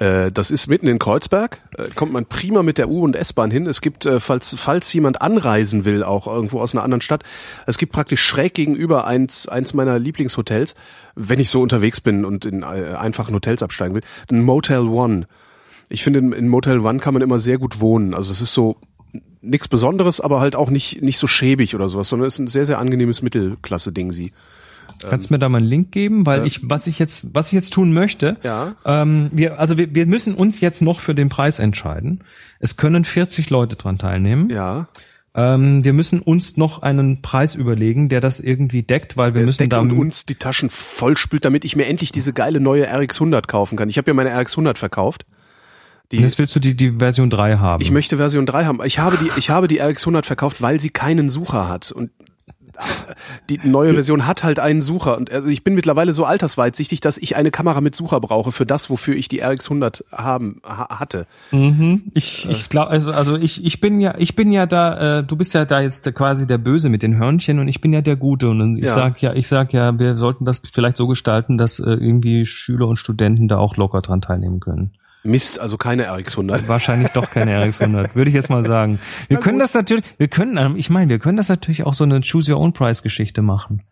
S2: Äh, Das ist mitten in Kreuzberg. Äh, Kommt man prima mit der U- und S-Bahn hin. Es gibt, äh, falls, falls jemand anreisen will, auch irgendwo aus einer anderen Stadt, es gibt praktisch schräg gegenüber eins, eins meiner Lieblingshotels, wenn ich so unterwegs bin und in einfachen Hotels absteigen will, ein Motel One. Ich finde, in, in Motel One kann man immer sehr gut wohnen. Also es ist so nichts Besonderes, aber halt auch nicht, nicht so schäbig oder sowas, sondern es ist ein sehr, sehr angenehmes Mittelklasse-Ding sie.
S3: Kannst du mir da mal einen Link geben, weil ich, was ich jetzt, was ich jetzt tun möchte,
S2: Ja.
S3: ähm, wir, also wir, wir müssen uns jetzt noch für den Preis entscheiden. Es können 40 Leute dran teilnehmen.
S2: Ja.
S3: Ähm, wir müssen uns noch einen Preis überlegen, der das irgendwie deckt, weil wir
S2: Es
S3: müssen
S2: deckt
S3: da
S2: und uns die Taschen vollspült, damit ich mir endlich diese geile neue RX 100 kaufen kann. Ich habe ja meine RX 100 verkauft. Die,
S3: Jetzt willst du die, die Version 3 haben.
S2: ich möchte Version 3 haben. Ich habe die, ich habe die RX 100 verkauft, weil sie keinen Sucher hat. Und äh, die neue Version hat halt einen Sucher. Und also ich bin mittlerweile so altersweitsichtig, dass ich eine Kamera mit Sucher brauche für das, wofür ich die RX 100 haben, ha, hatte.
S3: Mhm. Ich, ich glaube, also, also ich, ich bin ja, ich bin ja da, äh, du bist ja da jetzt quasi der Böse mit den Hörnchen und ich bin ja der Gute und ich
S2: Ja.
S3: sag ja, ich sag ja, wir sollten das vielleicht so gestalten, dass äh, irgendwie Schüler und Studenten da auch locker dran teilnehmen können.
S2: Mist, also keine RX 100.
S3: Wahrscheinlich doch keine RX 100, würde ich jetzt mal sagen. Wir
S2: Na
S3: können
S2: gut.
S3: das natürlich, wir können, ähm, ich meine, wir können das natürlich auch so eine Choose Your Own Price Geschichte machen.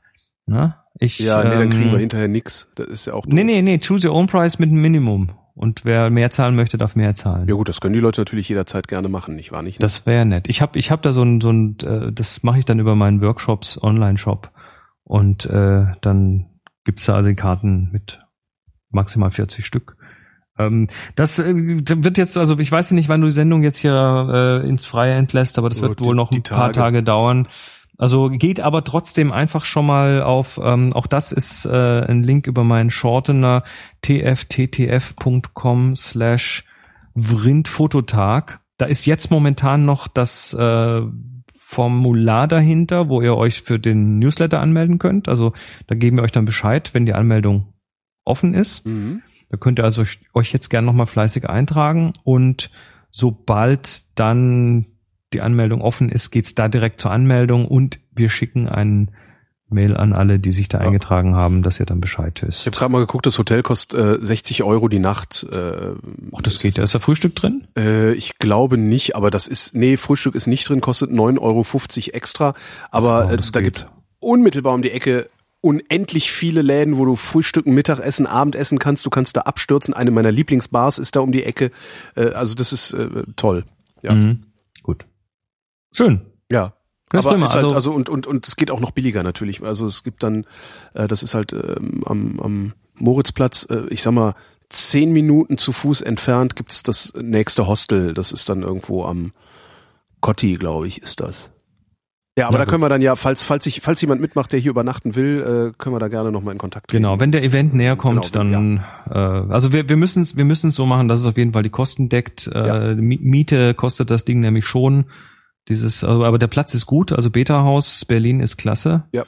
S3: Ne? Ich,
S2: Ja, nee, dann
S3: ähm,
S2: kriegen wir hinterher nix. Das ist ja auch doof.
S3: Nee, nee, nee, Choose Your Own Price mit einem Minimum. Und wer mehr zahlen möchte, darf mehr zahlen.
S2: Ja gut, das können die Leute natürlich jederzeit gerne machen, nicht wahr? Nicht?
S3: Das wäre nett. Ich habe ich hab da so ein, so ein äh, das mache ich dann über meinen Workshops Online-Shop. Und äh, dann gibt's da also die Karten mit maximal 40 Stück. Ähm, das äh, wird jetzt, also ich weiß nicht, wann du die Sendung jetzt hier äh, ins Freie entlässt, aber das
S2: Oh,
S3: wird
S2: die-
S3: wohl noch ein paar
S2: Tage.
S3: Tage dauern. Also geht aber trotzdem einfach schon mal auf, ähm, auch das ist äh, ein Link über meinen Shortener tfttf.com slash Vrindfototag. Da ist jetzt momentan noch das äh, Formular dahinter, wo ihr euch für den Newsletter anmelden könnt. Also da geben wir euch dann Bescheid, wenn die Anmeldung offen ist.
S2: Mhm.
S3: Da könnt ihr also euch, euch jetzt gerne nochmal fleißig eintragen und sobald dann die Anmeldung offen ist, geht's da direkt zur Anmeldung und wir schicken einen Mail an alle, die sich da
S2: Ja.
S3: eingetragen haben, dass ihr dann Bescheid
S2: Ich
S3: wisst.
S2: habe gerade mal geguckt, das Hotel kostet äh, 60 Euro die Nacht. Äh,
S3: Ach, das geht. Da ist da Frühstück drin?
S2: Äh, ich glaube nicht, aber das ist, nee, Frühstück ist nicht drin, kostet 9,50 Euro extra. Aber
S3: Ach,
S2: äh, da
S3: geht.
S2: gibt's unmittelbar um die Ecke unendlich viele Läden, wo du Frühstücken, Mittagessen, Abendessen kannst. Du kannst da abstürzen. Eine meiner Lieblingsbars ist da um die Ecke. Äh, also das ist äh, toll. Ja.
S3: Mhm. Gut. Schön.
S2: Ja.
S3: Das
S2: aber ist halt,
S3: Also-
S2: also und und und es geht auch noch billiger natürlich. Also es gibt dann, äh, das ist halt ähm, am, am Moritzplatz, äh, ich sag mal zehn Minuten zu Fuß entfernt gibt's das nächste Hostel. Das ist dann irgendwo am Cotti, glaube ich, ist das. Ja, aber
S3: Na
S2: da können wir dann ja, falls falls ich falls jemand mitmacht, der hier übernachten will, äh, können wir da gerne noch mal in Kontakt treten.
S3: Genau, wenn der Event näher kommt,
S2: Genau,
S3: dann äh, also wir, wir müssen es wir müssen es so machen, dass es auf jeden Fall die Kosten deckt.
S2: Ja.
S3: Äh, Mi- Miete kostet das Ding nämlich schon. Dieses, also, aber der Platz ist gut, also Beta Haus Berlin ist klasse.
S2: Ja.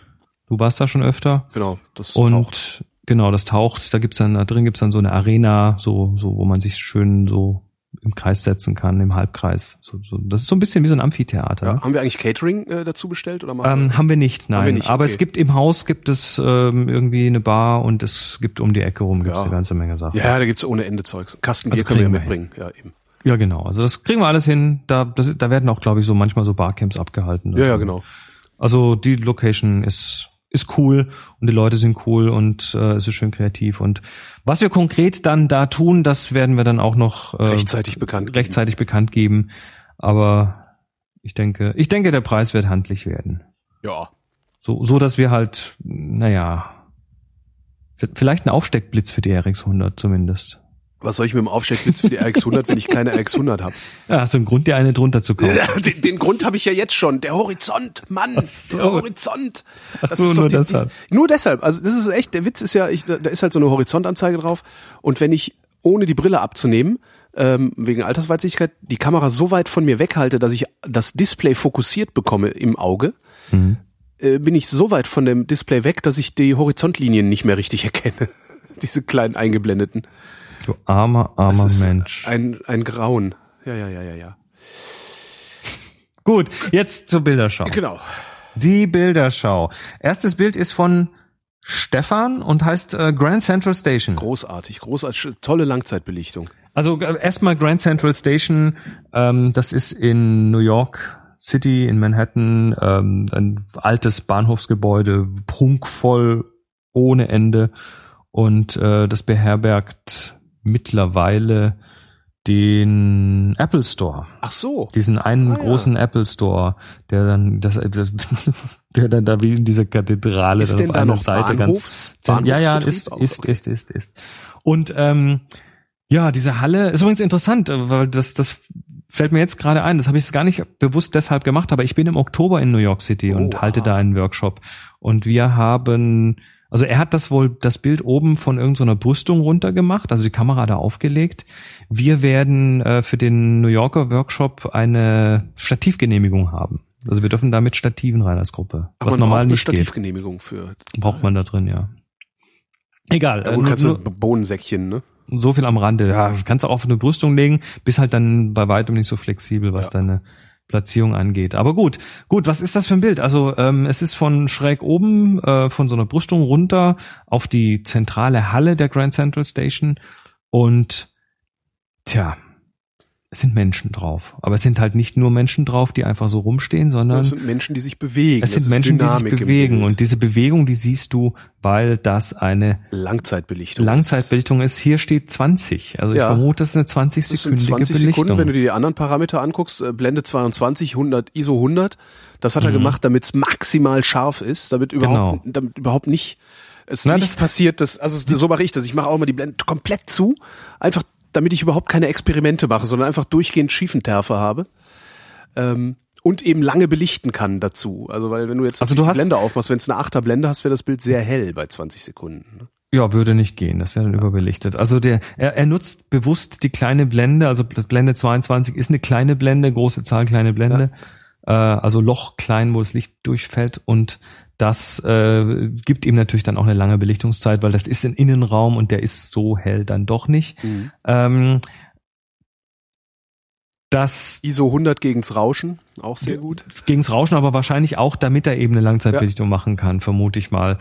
S3: Du warst da schon öfter.
S2: Genau, das
S3: Und
S2: taucht.
S3: genau, das taucht. Da gibt's dann, da drin gibt's dann so eine Arena, so, so, wo man sich schön so im Kreis setzen kann, im Halbkreis. So, so. Das ist so ein bisschen wie so ein Amphitheater.
S2: Ja, haben wir eigentlich Catering äh, dazu bestellt oder
S3: Ähm, haben wir nicht, nein.
S2: wir nicht,
S3: Aber
S2: okay.
S3: es gibt im Haus gibt es ähm, irgendwie eine Bar und es gibt um die Ecke rum gibt's
S2: Ja.
S3: eine ganze Menge Sachen.
S2: ja, da gibt's ohne Ende Zeugs. Kasten
S3: Also
S2: können wir ja
S3: kriegen wir
S2: mitbringen. Ja, eben.
S3: Ja, genau. Also das kriegen wir alles hin. Da, das, da werden auch, glaube ich, so manchmal so Barcamps abgehalten.
S2: Ja, ja, genau.
S3: Also die Location ist ist cool und die Leute sind cool und äh, es ist schön kreativ und was wir konkret dann da tun, das werden wir dann auch noch äh,
S2: Rechtzeitig bekannt. geben.
S3: rechtzeitig bekannt geben. Aber ich denke, ich denke, der Preis wird handlich werden.
S2: Ja.
S3: So, so dass wir halt, naja, vielleicht ein Aufsteckblitz für die RX 100 zumindest.
S2: Was soll ich mit dem Aufsteckblitz für die RX 100, wenn ich keine RX 100 habe?
S3: Ja, hast du einen Grund, dir eine drunter zu kaufen?
S2: Den, den Grund habe ich ja jetzt schon. Der Horizont, Mann,
S3: so.
S2: der Horizont.
S3: Ach so, nur deshalb.
S2: nur deshalb. Also das ist echt, der Witz ist ja, ich, da ist halt so eine Horizontanzeige drauf. Und wenn ich, ohne die Brille abzunehmen, ähm, wegen Altersweitsichtigkeit, die Kamera so weit von mir weghalte, dass ich das Display fokussiert bekomme im Auge,
S3: Mhm.
S2: äh, bin ich so weit von dem Display weg, dass ich die Horizontlinien nicht mehr richtig erkenne. Diese kleinen eingeblendeten.
S3: Du armer, armer Mensch.
S2: Ein, ein Grauen. Ja, ja, ja, ja, ja.
S3: Gut, jetzt zur Bilderschau.
S2: Genau.
S3: Die Bilderschau. Erstes Bild ist von Stefan und heißt äh, Grand Central Station.
S2: Großartig, großartig, tolle Langzeitbelichtung.
S3: Also äh, erstmal Grand Central Station, ähm, das ist in New York City, in Manhattan, ähm, ein altes Bahnhofsgebäude, prunkvoll ohne Ende und äh, das beherbergt mittlerweile den Apple Store.
S2: Ach so.
S3: Diesen einen
S2: Ah, ja.
S3: großen Apple Store, der dann, das, das, der dann da wie in dieser Kathedrale
S2: Ist
S3: dann auf einer Seite
S2: Bahnhofs,
S3: ganz ja, ja,
S2: Bahnhofsbetrieb
S3: ist, ist,
S2: Okay.
S3: ist, ist, ist. Und ähm, ja, diese Halle ist übrigens interessant, äh, weil das, das fällt mir jetzt gerade ein, das habe ich gar nicht bewusst deshalb gemacht, aber ich bin im Oktober in New York City und
S2: Oh,
S3: halte
S2: aha.
S3: da einen Workshop. Und wir haben, also er hat das wohl, das Bild oben von irgendeiner Brüstung runter gemacht, also die Kamera da aufgelegt. Wir werden äh, für den New Yorker Workshop eine Stativgenehmigung haben. Also wir dürfen da mit Stativen rein als Gruppe.
S2: Ach,
S3: was
S2: man
S3: normal
S2: braucht eine
S3: nicht geht.
S2: Stativgenehmigung für.
S3: Braucht man da drin, ja. Egal.
S2: Ja,
S3: äh,
S2: gut,
S3: nur-
S2: kannst du Bohnensäckchen, ne?
S3: so viel am Rande. Ja, kannst du auch auf eine Brüstung legen, bist halt dann bei weitem nicht so flexibel, was
S2: Ja.
S3: deine Platzierung angeht. Aber gut, gut, was ist das für ein Bild? Also ähm, es ist von schräg oben, äh, von so einer Brüstung runter auf die zentrale Halle der Grand Central Station und tja, es sind Menschen drauf. Aber es sind halt nicht nur Menschen drauf, die einfach so rumstehen, sondern
S2: Das sind Menschen, die sich bewegen.
S3: es sind
S2: ist
S3: Menschen, die sich bewegen. Und diese Bewegung, die siehst du, weil das eine
S2: Langzeitbelichtung.
S3: Langzeitbelichtung ist. Hier steht 20. Also ich
S2: Ja.
S3: vermute, das ist eine
S2: Das sind
S3: 20-sekündige
S2: 20
S3: Belichtung.
S2: Sekunden, wenn du dir die anderen Parameter anguckst, äh, Blende 22, 100, ISO 100, das hat er
S3: Mhm.
S2: gemacht, damit es maximal scharf ist, damit überhaupt, damit überhaupt nicht, es
S3: Genau. Na,
S2: nicht
S3: das-
S2: passiert, dass, also so mache ich das, ich mache auch mal die Blende komplett zu, einfach damit ich überhaupt keine Experimente mache, sondern einfach durchgehend Schiefenterfe habe. Ähm, und eben lange belichten kann dazu. Also weil wenn du jetzt
S3: Also du
S2: die
S3: hast-
S2: Blende aufmachst, wenn es eine Achter Blende hast, wäre das Bild sehr hell bei 20 Sekunden. ne?
S3: Ja, würde nicht gehen. Das wäre dann überbelichtet. Also der, er, er nutzt bewusst die kleine Blende. Also Blende 22 ist eine kleine Blende, große Zahl, kleine Blende. Äh, also Loch klein, wo das Licht durchfällt und das äh, gibt ihm natürlich dann auch eine lange Belichtungszeit, weil das ist ein Innenraum und der ist so hell dann doch nicht. Ähm, das
S2: ISO 100 gegens Rauschen, auch sehr gut.
S3: gegens Rauschen, aber wahrscheinlich auch, damit er eben eine Langzeitbelichtung machen kann, vermute ich mal.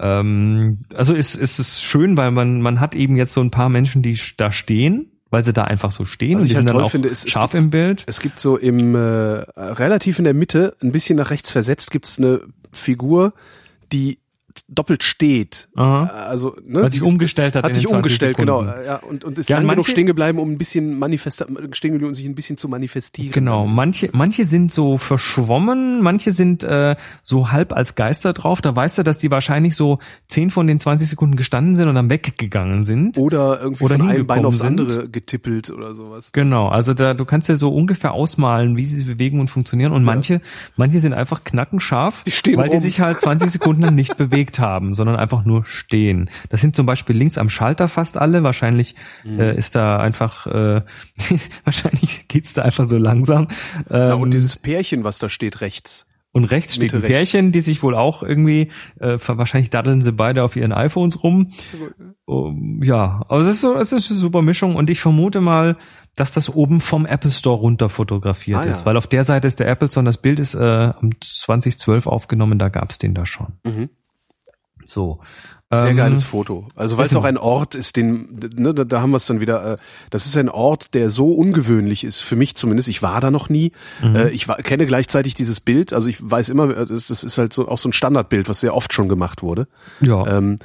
S3: Ähm, also ist, ist es schön, weil man, man hat eben jetzt so ein paar Menschen, die da stehen, weil sie da einfach so stehen
S2: Was
S3: und
S2: ich
S3: die
S2: halt
S3: sind dann auch
S2: finde, ist, es
S3: scharf
S2: gibt-
S3: im Bild.
S2: Es gibt so im äh, relativ in der Mitte, ein bisschen nach rechts versetzt, gibt's eine Figur, die doppelt steht.
S3: Aha.
S2: Also, ne,
S3: Weil sich
S2: die
S3: umgestellt hat
S2: hat sich
S3: den 20
S2: umgestellt,
S3: Sekunden.
S2: genau. Ja, und, und ist
S3: Ja,
S2: lang genug
S3: manche-
S2: stehen geblieben, um ein bisschen stehen geblieben, um sich ein bisschen zu manifestieren.
S3: Genau, manche, manche sind so verschwommen, manche sind äh, so halb als Geister drauf. Da weißt du, dass die wahrscheinlich so 10 von den 20 Sekunden gestanden sind und dann weggegangen sind.
S2: Oder irgendwie
S3: Oder
S2: von einem Bein aufs
S3: sind.
S2: andere getippelt oder sowas.
S3: Genau, also da du kannst ja so ungefähr ausmalen, wie sie bewegen und funktionieren. Und manche, manche sind einfach knackenscharf,
S2: Die
S3: weil die
S2: rum.
S3: sich halt 20 Sekunden lang nicht bewegt haben, sondern einfach nur stehen. Das sind zum Beispiel links am Schalter fast alle. Wahrscheinlich
S2: Mhm.
S3: äh, ist da einfach, äh, wahrscheinlich geht's da einfach so langsam.
S2: Ja,
S3: Ähm,
S2: und dieses Pärchen, was da steht rechts.
S3: und rechts steht
S2: Mitte
S3: ein
S2: rechts.
S3: Pärchen, die sich wohl auch irgendwie, äh, wahrscheinlich daddeln sie beide auf ihren iPhones rum. Um, ja, also es ist so, es ist eine super Mischung und ich vermute mal, dass das oben vom Apple Store runter fotografiert
S2: Ah, ja.
S3: ist, weil auf der Seite ist der Apple Store und das Bild ist äh, am 2012 aufgenommen, da gab's den da schon.
S2: Mhm.
S3: So.
S2: Sehr
S3: Ähm,
S2: geiles Foto. Also weil es auch ein Ort ist, den, ne, da, da haben wir es dann wieder, äh, das ist ein Ort, der so ungewöhnlich ist, für mich zumindest. Ich war da noch nie.
S3: Mhm.
S2: Äh, ich war, kenne gleichzeitig dieses Bild, also ich weiß immer, äh, das, das ist halt so auch so ein Standardbild, was sehr oft schon gemacht wurde.
S3: Ja.
S2: Ähm,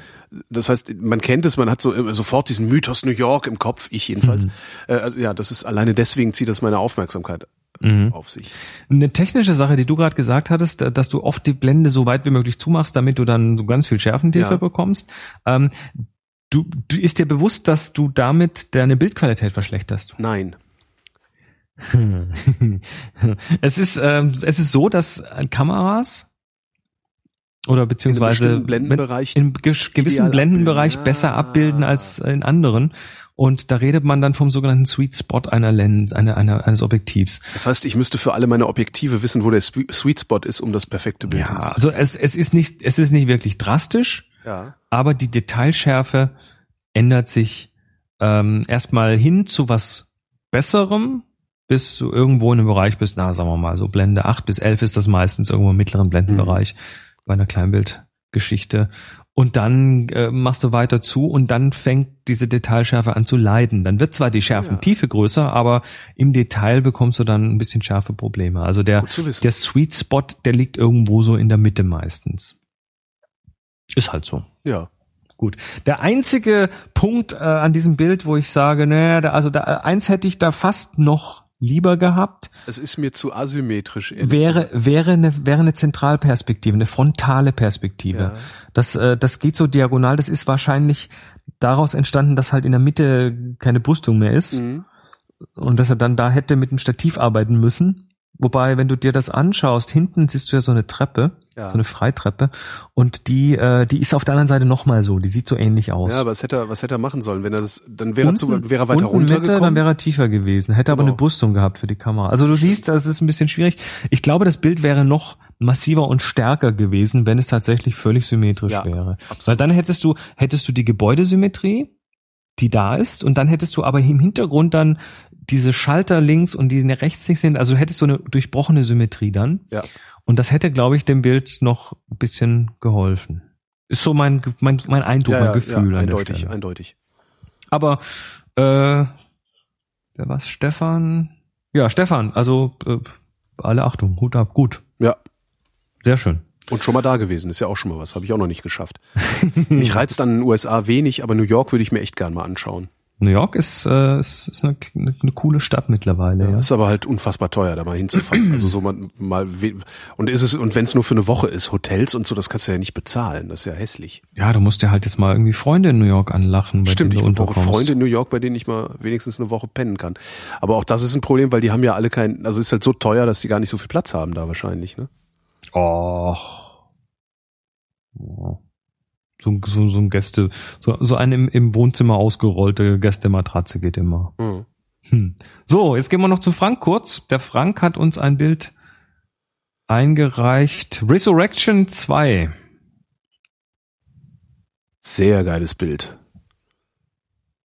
S2: das heißt, man kennt es, man hat so äh, sofort diesen Mythos New York im Kopf, ich jedenfalls. Äh, also ja, das ist alleine deswegen zieht das meine Aufmerksamkeit
S3: Mhm.
S2: auf sich.
S3: Eine technische Sache, die du gerade gesagt hattest, äh, dass du oft die Blende so weit wie möglich zumachst, damit du dann so ganz viel Schärfentiefe
S2: Ja.
S3: bekommst. Ähm, du, du ist dir bewusst, dass du damit deine Bildqualität verschlechterst.
S2: Nein.
S3: es ist ähm, es ist so, dass äh, Kameras oder beziehungsweise
S2: bestimmten Blendenbereich
S3: in gewissen Blendenbereich
S2: abbilden.
S3: besser
S2: Ah.
S3: abbilden als in anderen. Und da redet man dann vom sogenannten Sweet Spot einer Lens, einer, einer, eines Objektivs.
S2: Das heißt, ich müsste für alle meine Objektive wissen, wo der Swe- Sweet Spot ist, um das perfekte Bild
S3: Ja, also es, es ist nicht, es ist nicht wirklich drastisch,
S2: Ja.
S3: aber die Detailschärfe ändert sich ähm, erstmal hin zu was Besserem, bis du irgendwo in einem Bereich bist, na, sagen wir mal, so Blende 8 bis 11 ist das meistens irgendwo im mittleren Blendenbereich bei einer Kleinbildgeschichte. Und dann äh, machst du weiter zu und dann fängt diese Detailschärfe an zu leiden. Dann wird zwar die Schärfentiefe größer, aber im Detail bekommst du dann ein bisschen scharfe Probleme. Also der, der Sweet Spot, der liegt irgendwo so in der Mitte meistens. Ist halt so.
S2: Ja.
S3: Gut. Der einzige Punkt äh, an diesem Bild, wo ich sage, naja, da, also da, eins hätte ich da fast noch lieber gehabt,
S2: Es ist mir zu asymmetrisch.
S3: wäre,
S2: gesagt.
S3: wäre eine, wäre eine Zentralperspektive, eine frontale Perspektive.
S2: Ja.
S3: Das, äh, das geht so diagonal. Das ist wahrscheinlich daraus entstanden, dass halt in der Mitte keine Brüstung mehr ist.
S2: Mhm.
S3: und dass er dann da hätte mit dem Stativ arbeiten müssen. Wobei, wenn du dir das anschaust, hinten siehst du ja so eine Treppe,
S2: Ja.
S3: so eine Freitreppe, und die, äh, die ist auf der anderen Seite nochmal so. Die sieht so ähnlich aus.
S2: Ja, aber was hätte er, was hätte er machen sollen, wenn er das, dann wäre er, zu, wäre er weiter
S3: unten Mitte, dann
S2: runtergekommen?
S3: wäre er tiefer gewesen. Hätte aber
S2: Genau.
S3: eine Brüstung gehabt für die Kamera. Also du siehst, das ist ein bisschen schwierig. Ich glaube, das Bild wäre noch massiver und stärker gewesen, wenn es tatsächlich völlig symmetrisch
S2: Ja,
S3: wäre. Weil dann hättest du, hättest du die Gebäudesymmetrie, die da ist, und dann hättest du aber im Hintergrund dann diese Schalter links und die rechts nicht sind. Also hättest du eine durchbrochene Symmetrie dann.
S2: Ja.
S3: Und das hätte, glaube ich, dem Bild noch ein bisschen geholfen. Ist so mein, mein, mein Eindruck,
S2: ja,
S3: mein
S2: ja,
S3: Gefühl
S2: ja,
S3: an
S2: eindeutig, eindeutig.
S3: Aber äh, wer war's? Stefan? Ja, Stefan, also äh, alle Achtung, Hut ab, gut.
S2: Ja.
S3: Sehr schön.
S2: Und schon mal da gewesen, ist ja auch schon mal was, habe ich auch noch nicht geschafft. Mich reizt dann in den USA wenig, aber New York würde ich mir echt gern mal anschauen.
S3: New York ist, äh, ist, ist eine, eine, coole Stadt mittlerweile, ja.
S2: Ist aber halt unfassbar teuer, da mal hinzufahren. Also so mal, mal und ist es und wenn es nur für eine Woche ist, Hotels und so, das kannst du ja nicht bezahlen. Das ist ja hässlich.
S3: Ja, du musst dir halt jetzt mal irgendwie Freunde in New York anlachen, bei
S2: Stimmt, ich
S3: denen du
S2: brauche. Freunde in New York, bei denen ich mal wenigstens eine Woche pennen kann. Aber auch das ist ein Problem, weil die haben ja alle kein, also ist halt so teuer, dass die gar nicht so viel Platz haben da wahrscheinlich. Ne?
S3: Oh. Ja. So, so, so ein Gäste, so, so eine im, im Wohnzimmer ausgerollte Gästematratze geht immer.
S2: Hm.
S3: Hm. So, jetzt gehen wir noch zu Frank kurz. Der Frank hat uns ein Bild eingereicht. Resurrection 2.
S2: Sehr geiles Bild.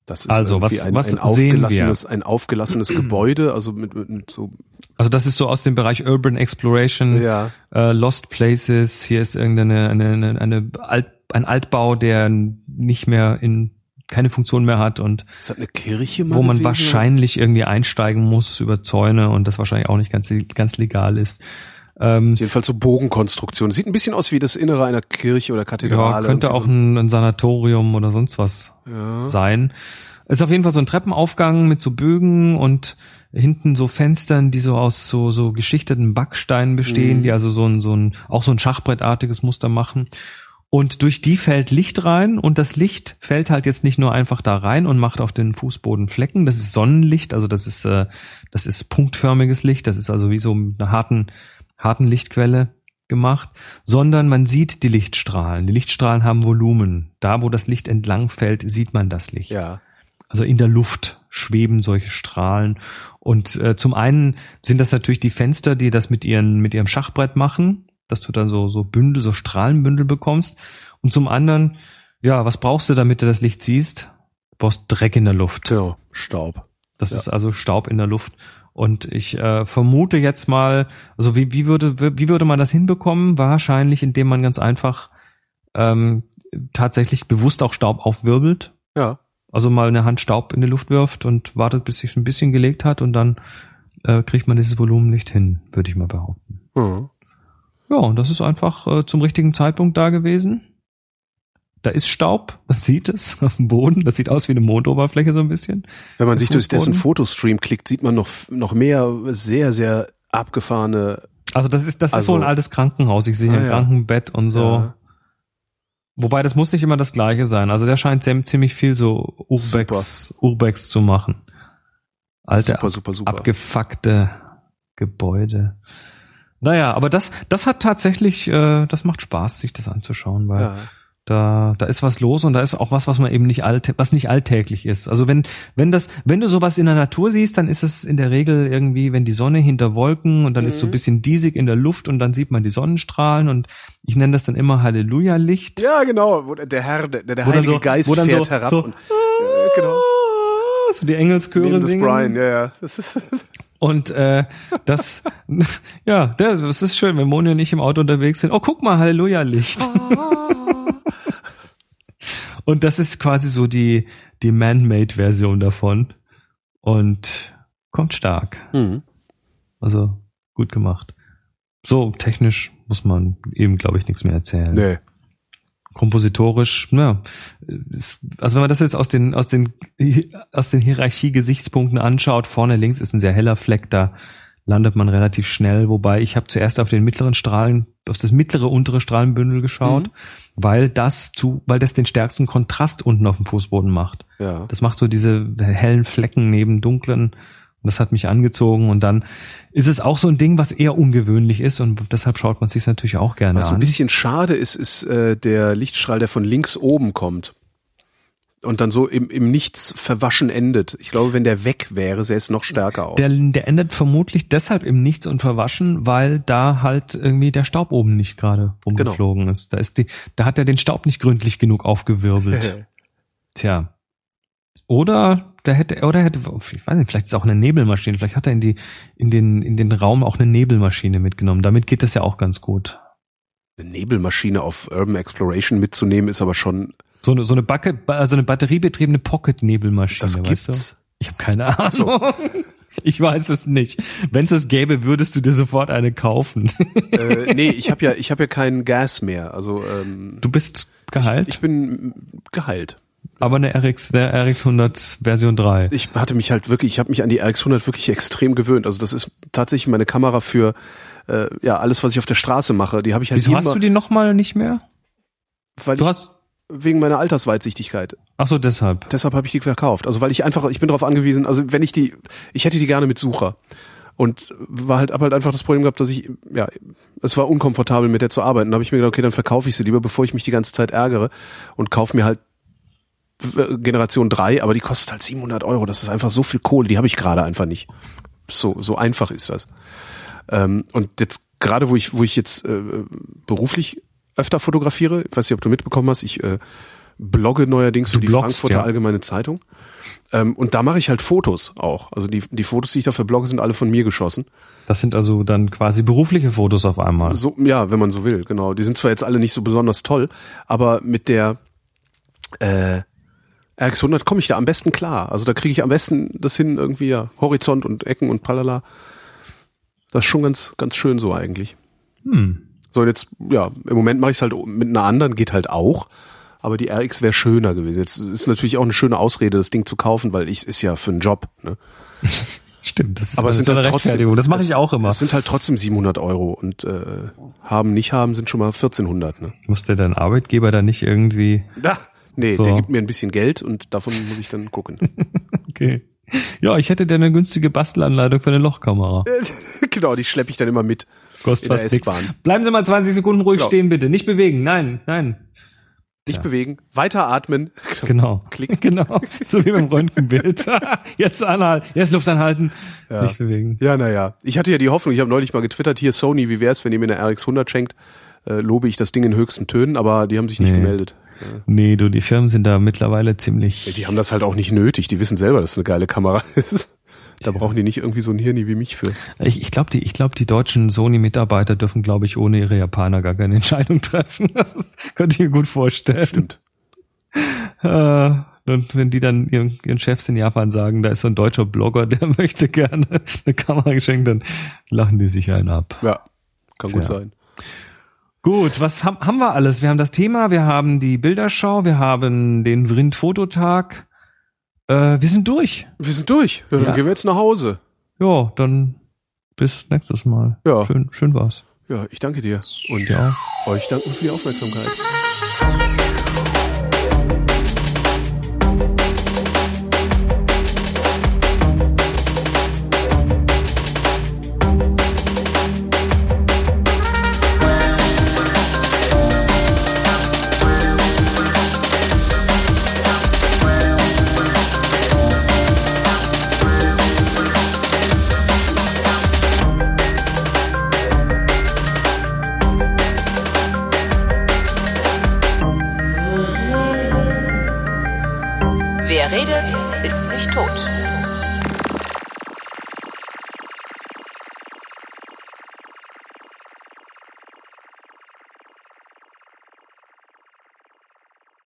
S2: Das ist
S3: Also, was-
S2: ein,
S3: was
S2: ein aufgelassenes, ein aufgelassenes Gebäude, also mit, mit, mit so
S3: Also das ist so aus dem Bereich Urban Exploration,
S2: ja,
S3: äh, Lost Places. Hier ist irgendeine eine, eine, eine Alt, ein Altbau, der nicht mehr in keine Funktion mehr hat und
S2: ist das eine Kirche
S3: wo man wahrscheinlich irgendwie einsteigen muss über Zäune und das wahrscheinlich auch nicht ganz ganz legal ist. Ähm,
S2: Jedenfalls so Bogenkonstruktion. Sieht ein bisschen aus wie das Innere einer Kirche oder
S3: ja,
S2: Kathedrale.
S3: könnte auch ein, ein Sanatorium oder sonst was
S2: ja.
S3: sein. Ist auf jeden Fall so ein Treppenaufgang mit so Bögen und hinten so Fenstern, die so aus so, so geschichteten Backsteinen bestehen,
S2: Mhm.
S3: die also so ein, so ein, auch so ein Schachbrettartiges Muster machen. Und durch die fällt Licht rein und das Licht fällt halt jetzt nicht nur einfach da rein und macht auf den Fußboden Flecken. Das ist Sonnenlicht, also das ist, äh, das ist punktförmiges Licht. Das ist also wie so mit einer harten, harten Lichtquelle gemacht, sondern man sieht die Lichtstrahlen. Die Lichtstrahlen haben Volumen. Da, wo das Licht entlang fällt, sieht man das Licht.
S2: ja.
S3: Also in der Luft schweben solche Strahlen. Und äh, zum einen sind das natürlich die Fenster, die das mit ihren mit ihrem Schachbrett machen, dass du dann so so Bündel, so Strahlenbündel bekommst. Und zum anderen, ja, was brauchst du, damit du das Licht siehst? Du brauchst Dreck in der Luft.
S2: Genau, Staub.
S3: Das
S2: Ja.
S3: ist also Staub in der Luft. Und ich äh, vermute jetzt mal, also wie, wie, würde, wie würde man das hinbekommen? Wahrscheinlich, indem man ganz einfach ähm, tatsächlich bewusst auch Staub aufwirbelt.
S2: Ja.
S3: Also mal eine Hand Staub in die Luft wirft und wartet, bis sich's ein bisschen gelegt hat und dann äh, kriegt man dieses Volumen nicht hin, würde ich mal behaupten.
S2: Mhm.
S3: Ja, und das ist einfach äh, zum richtigen Zeitpunkt da gewesen. Da ist Staub, man sieht es auf dem Boden, das sieht aus wie eine Mondoberfläche so ein bisschen.
S2: Wenn man sich durch dessen? Fotostream klickt, sieht man noch, noch mehr sehr, sehr abgefahrene.
S3: Also das ist, das ist
S2: Also-
S3: so ein altes Krankenhaus. Ich sehe hier
S2: Ah,
S3: ein
S2: ja.
S3: Krankenbett und so.
S2: Ja.
S3: Wobei das muss nicht immer das gleiche sein. Also der scheint ziem- ziemlich viel so Urbex, Urbex zu machen. Alte,
S2: super, super, super.
S3: abgefuckte Gebäude. Naja, aber das, das hat tatsächlich, äh, das macht Spaß, sich das anzuschauen, weil
S2: ja.
S3: da, da ist was los und da ist auch was, was man eben nicht allt, was nicht alltäglich ist. Also wenn, wenn das, wenn du sowas in der Natur siehst, dann ist es in der Regel irgendwie, wenn die Sonne hinter Wolken und dann ist so ein
S2: Mhm.
S3: bisschen diesig in der Luft und dann sieht man die Sonnenstrahlen und ich nenne das dann immer Halleluja-Licht.
S2: ja, genau. Wo der Herr, der, der Heilige
S3: so-
S2: Geist fährt
S3: so-
S2: herab.
S3: so-
S2: und, äh, genau.
S3: So die Engelschöre singen.
S2: Brian, ja, ja.
S3: Und äh, das, ja, das, das ist schön, wenn Moni und ich im Auto unterwegs sind. Oh, guck mal, Halleluja-Licht. und das ist quasi so die, die Man-Made-Version davon. Und kommt stark.
S2: mhm.
S3: Also gut gemacht. So, technisch muss man eben, glaube ich, nichts mehr erzählen.
S2: Nee.
S3: Kompositorisch, ja. Also wenn man das jetzt aus den, aus den, aus den Hierarchie-Gesichtspunkten anschaut, vorne links ist ein sehr heller Fleck, da, landet man relativ schnell. Wobei ich habe zuerst auf den mittleren Strahlen, auf das mittlere untere Strahlenbündel geschaut,
S2: Mhm.
S3: weil das zu, weil das den stärksten Kontrast unten auf dem Fußboden macht.
S2: Ja.
S3: Das macht so diese hellen Flecken neben dunklen. Und das hat mich angezogen. Und dann ist es auch so ein Ding, was eher ungewöhnlich ist. Und deshalb schaut man sich natürlich auch gerne
S2: Was ein
S3: an.
S2: bisschen schade ist, ist äh, der Lichtstrahl, der von links oben kommt. Und dann so im, im Nichts verwaschen endet. Ich glaube, wenn der weg wäre, sähe es noch stärker aus.
S3: Der, der endet vermutlich deshalb im Nichts und Verwaschen, weil da halt irgendwie der Staub oben nicht gerade rumgeflogen ist. Da ist die, da hat er den Staub nicht gründlich genug aufgewirbelt. Tja. Oder der hätte, oder hätte, ich weiß nicht, vielleicht ist es auch eine Nebelmaschine. Vielleicht hat er in die, in den, in den Raum auch eine Nebelmaschine mitgenommen. Damit geht das ja auch ganz gut.
S2: Eine Nebelmaschine auf Urban Exploration mitzunehmen, ist aber schon.
S3: So eine, so eine Backe, also eine batteriebetriebene Pocket-Nebelmaschine,
S2: Das
S3: weißt
S2: gibt's.
S3: du? Ich habe keine Ahnung. Ich weiß es nicht. Wenn es es gäbe, würdest du dir sofort eine kaufen.
S2: äh, nee, ich habe ja, ich habe ja kein Gas mehr. Also ähm,
S3: Du bist geheilt,
S2: ich bin geheilt.
S3: Aber eine RX, eine RX 100 Version 3.
S2: Ich hatte mich halt wirklich, ich habe mich an die RX100 wirklich extrem gewöhnt. Also das ist tatsächlich meine Kamera für äh, ja alles, was ich auf der Straße mache. Die habe ich halt
S3: Wieso hast du die nochmal nicht mehr?
S2: weil
S3: Du hast,
S2: wegen meiner Altersweitsichtigkeit.
S3: ach so, deshalb.
S2: Deshalb habe ich die verkauft. Also weil ich einfach, ich bin darauf angewiesen. Also wenn ich die, ich hätte die gerne mit Sucher. Und war halt, hab halt einfach das Problem gehabt, dass ich, ja, es war unkomfortabel mit der zu arbeiten. Da habe ich mir gedacht, okay, dann verkaufe ich sie lieber, bevor ich mich die ganze Zeit ärgere und kaufe mir halt Generation 3, aber die kostet halt 700 Euro. Das ist einfach so viel Kohle, die habe ich gerade einfach nicht. So, so einfach ist das. Ähm, und jetzt gerade, wo ich, wo ich jetzt äh, beruflich öfter fotografiere, ich weiß nicht, ob du mitbekommen hast, ich äh, blogge neuerdings für
S3: Du
S2: die
S3: bloggst,
S2: Frankfurter
S3: ja.
S2: Allgemeine Zeitung. Ähm, und da mache ich halt Fotos auch. Also die, die Fotos, die ich dafür blogge, sind alle von mir geschossen.
S3: Das sind also dann quasi berufliche Fotos auf einmal.
S2: So, ja, wenn man so will, genau. Die sind zwar jetzt alle nicht so besonders toll, aber mit der äh, RX100 komme ich da am besten klar. Also da kriege ich am besten das hin, irgendwie ja, Horizont und Ecken und Palala. Das ist schon ganz, ganz schön so eigentlich.
S3: Hm.
S2: So, jetzt, ja, im Moment mache ich es halt mit einer anderen, geht halt auch. Aber die RX wäre schöner gewesen. Jetzt ist natürlich auch eine schöne Ausrede, das Ding zu kaufen, weil ich ist ja für einen Job. Ne?
S3: Stimmt, das ist
S2: Aber es sind
S3: eine
S2: halt trotzdem,
S3: Das mache ich auch immer.
S2: Es sind halt trotzdem 700 Euro und äh, haben, nicht haben, sind schon mal 1400. Ne?
S3: Muss der dein Arbeitgeber da nicht irgendwie,
S2: Da, nee,
S3: So.
S2: der gibt mir ein bisschen Geld und davon muss ich dann gucken.
S3: okay. Ja, ich hätte dir eine günstige Bastelanleitung für eine Lochkamera.
S2: genau, die schleppe ich dann immer mit.
S3: Kostet fast nichts. Bleiben Sie mal 20 Sekunden ruhig
S2: Genau.
S3: stehen, bitte. Nicht bewegen. Nein, nein.
S2: Nicht
S3: Ja.
S2: bewegen, weiter atmen.
S3: Genau.
S2: Klick.
S3: Genau. So wie beim Röntgenbild. Jetzt anhalten. Jetzt Luft anhalten.
S2: Ja.
S3: Nicht bewegen.
S2: Ja, naja. Ich hatte ja die Hoffnung, ich habe neulich mal getwittert, hier Sony, wie wär's, wenn ihr mir eine RX100 schenkt, äh, lobe ich das Ding in höchsten Tönen, aber die haben sich nicht
S3: Nee.
S2: gemeldet.
S3: Nee, du, die Firmen sind da mittlerweile ziemlich.
S2: Die haben das halt auch nicht nötig, die wissen selber, dass es eine geile Kamera ist. Da brauchen die nicht irgendwie so ein Hirni wie mich für.
S3: Ich, ich glaube, die, ich glaub, die deutschen Sony-Mitarbeiter dürfen, glaube ich, ohne ihre Japaner gar keine Entscheidung treffen. Das könnte ich mir gut vorstellen.
S2: Stimmt.
S3: Äh, Und wenn die dann ihren, ihren Chefs in Japan sagen, da ist so ein deutscher Blogger, der möchte gerne eine Kamera geschenkt, dann lachen die sich einen ab.
S2: Ja, kann gut
S3: Tja.
S2: sein.
S3: Gut, was haben, haben wir alles? Wir haben das Thema, wir haben die Bilderschau, wir haben den Vrind-Fototag. Äh, wir sind durch.
S2: Wir sind durch. Ja, dann
S3: Ja.
S2: gehen wir jetzt nach Hause.
S3: Ja, dann bis nächstes Mal.
S2: Ja.
S3: Schön, schön war's.
S2: Ja, ich danke dir. Und
S3: Ja.
S2: euch danken für die Aufmerksamkeit.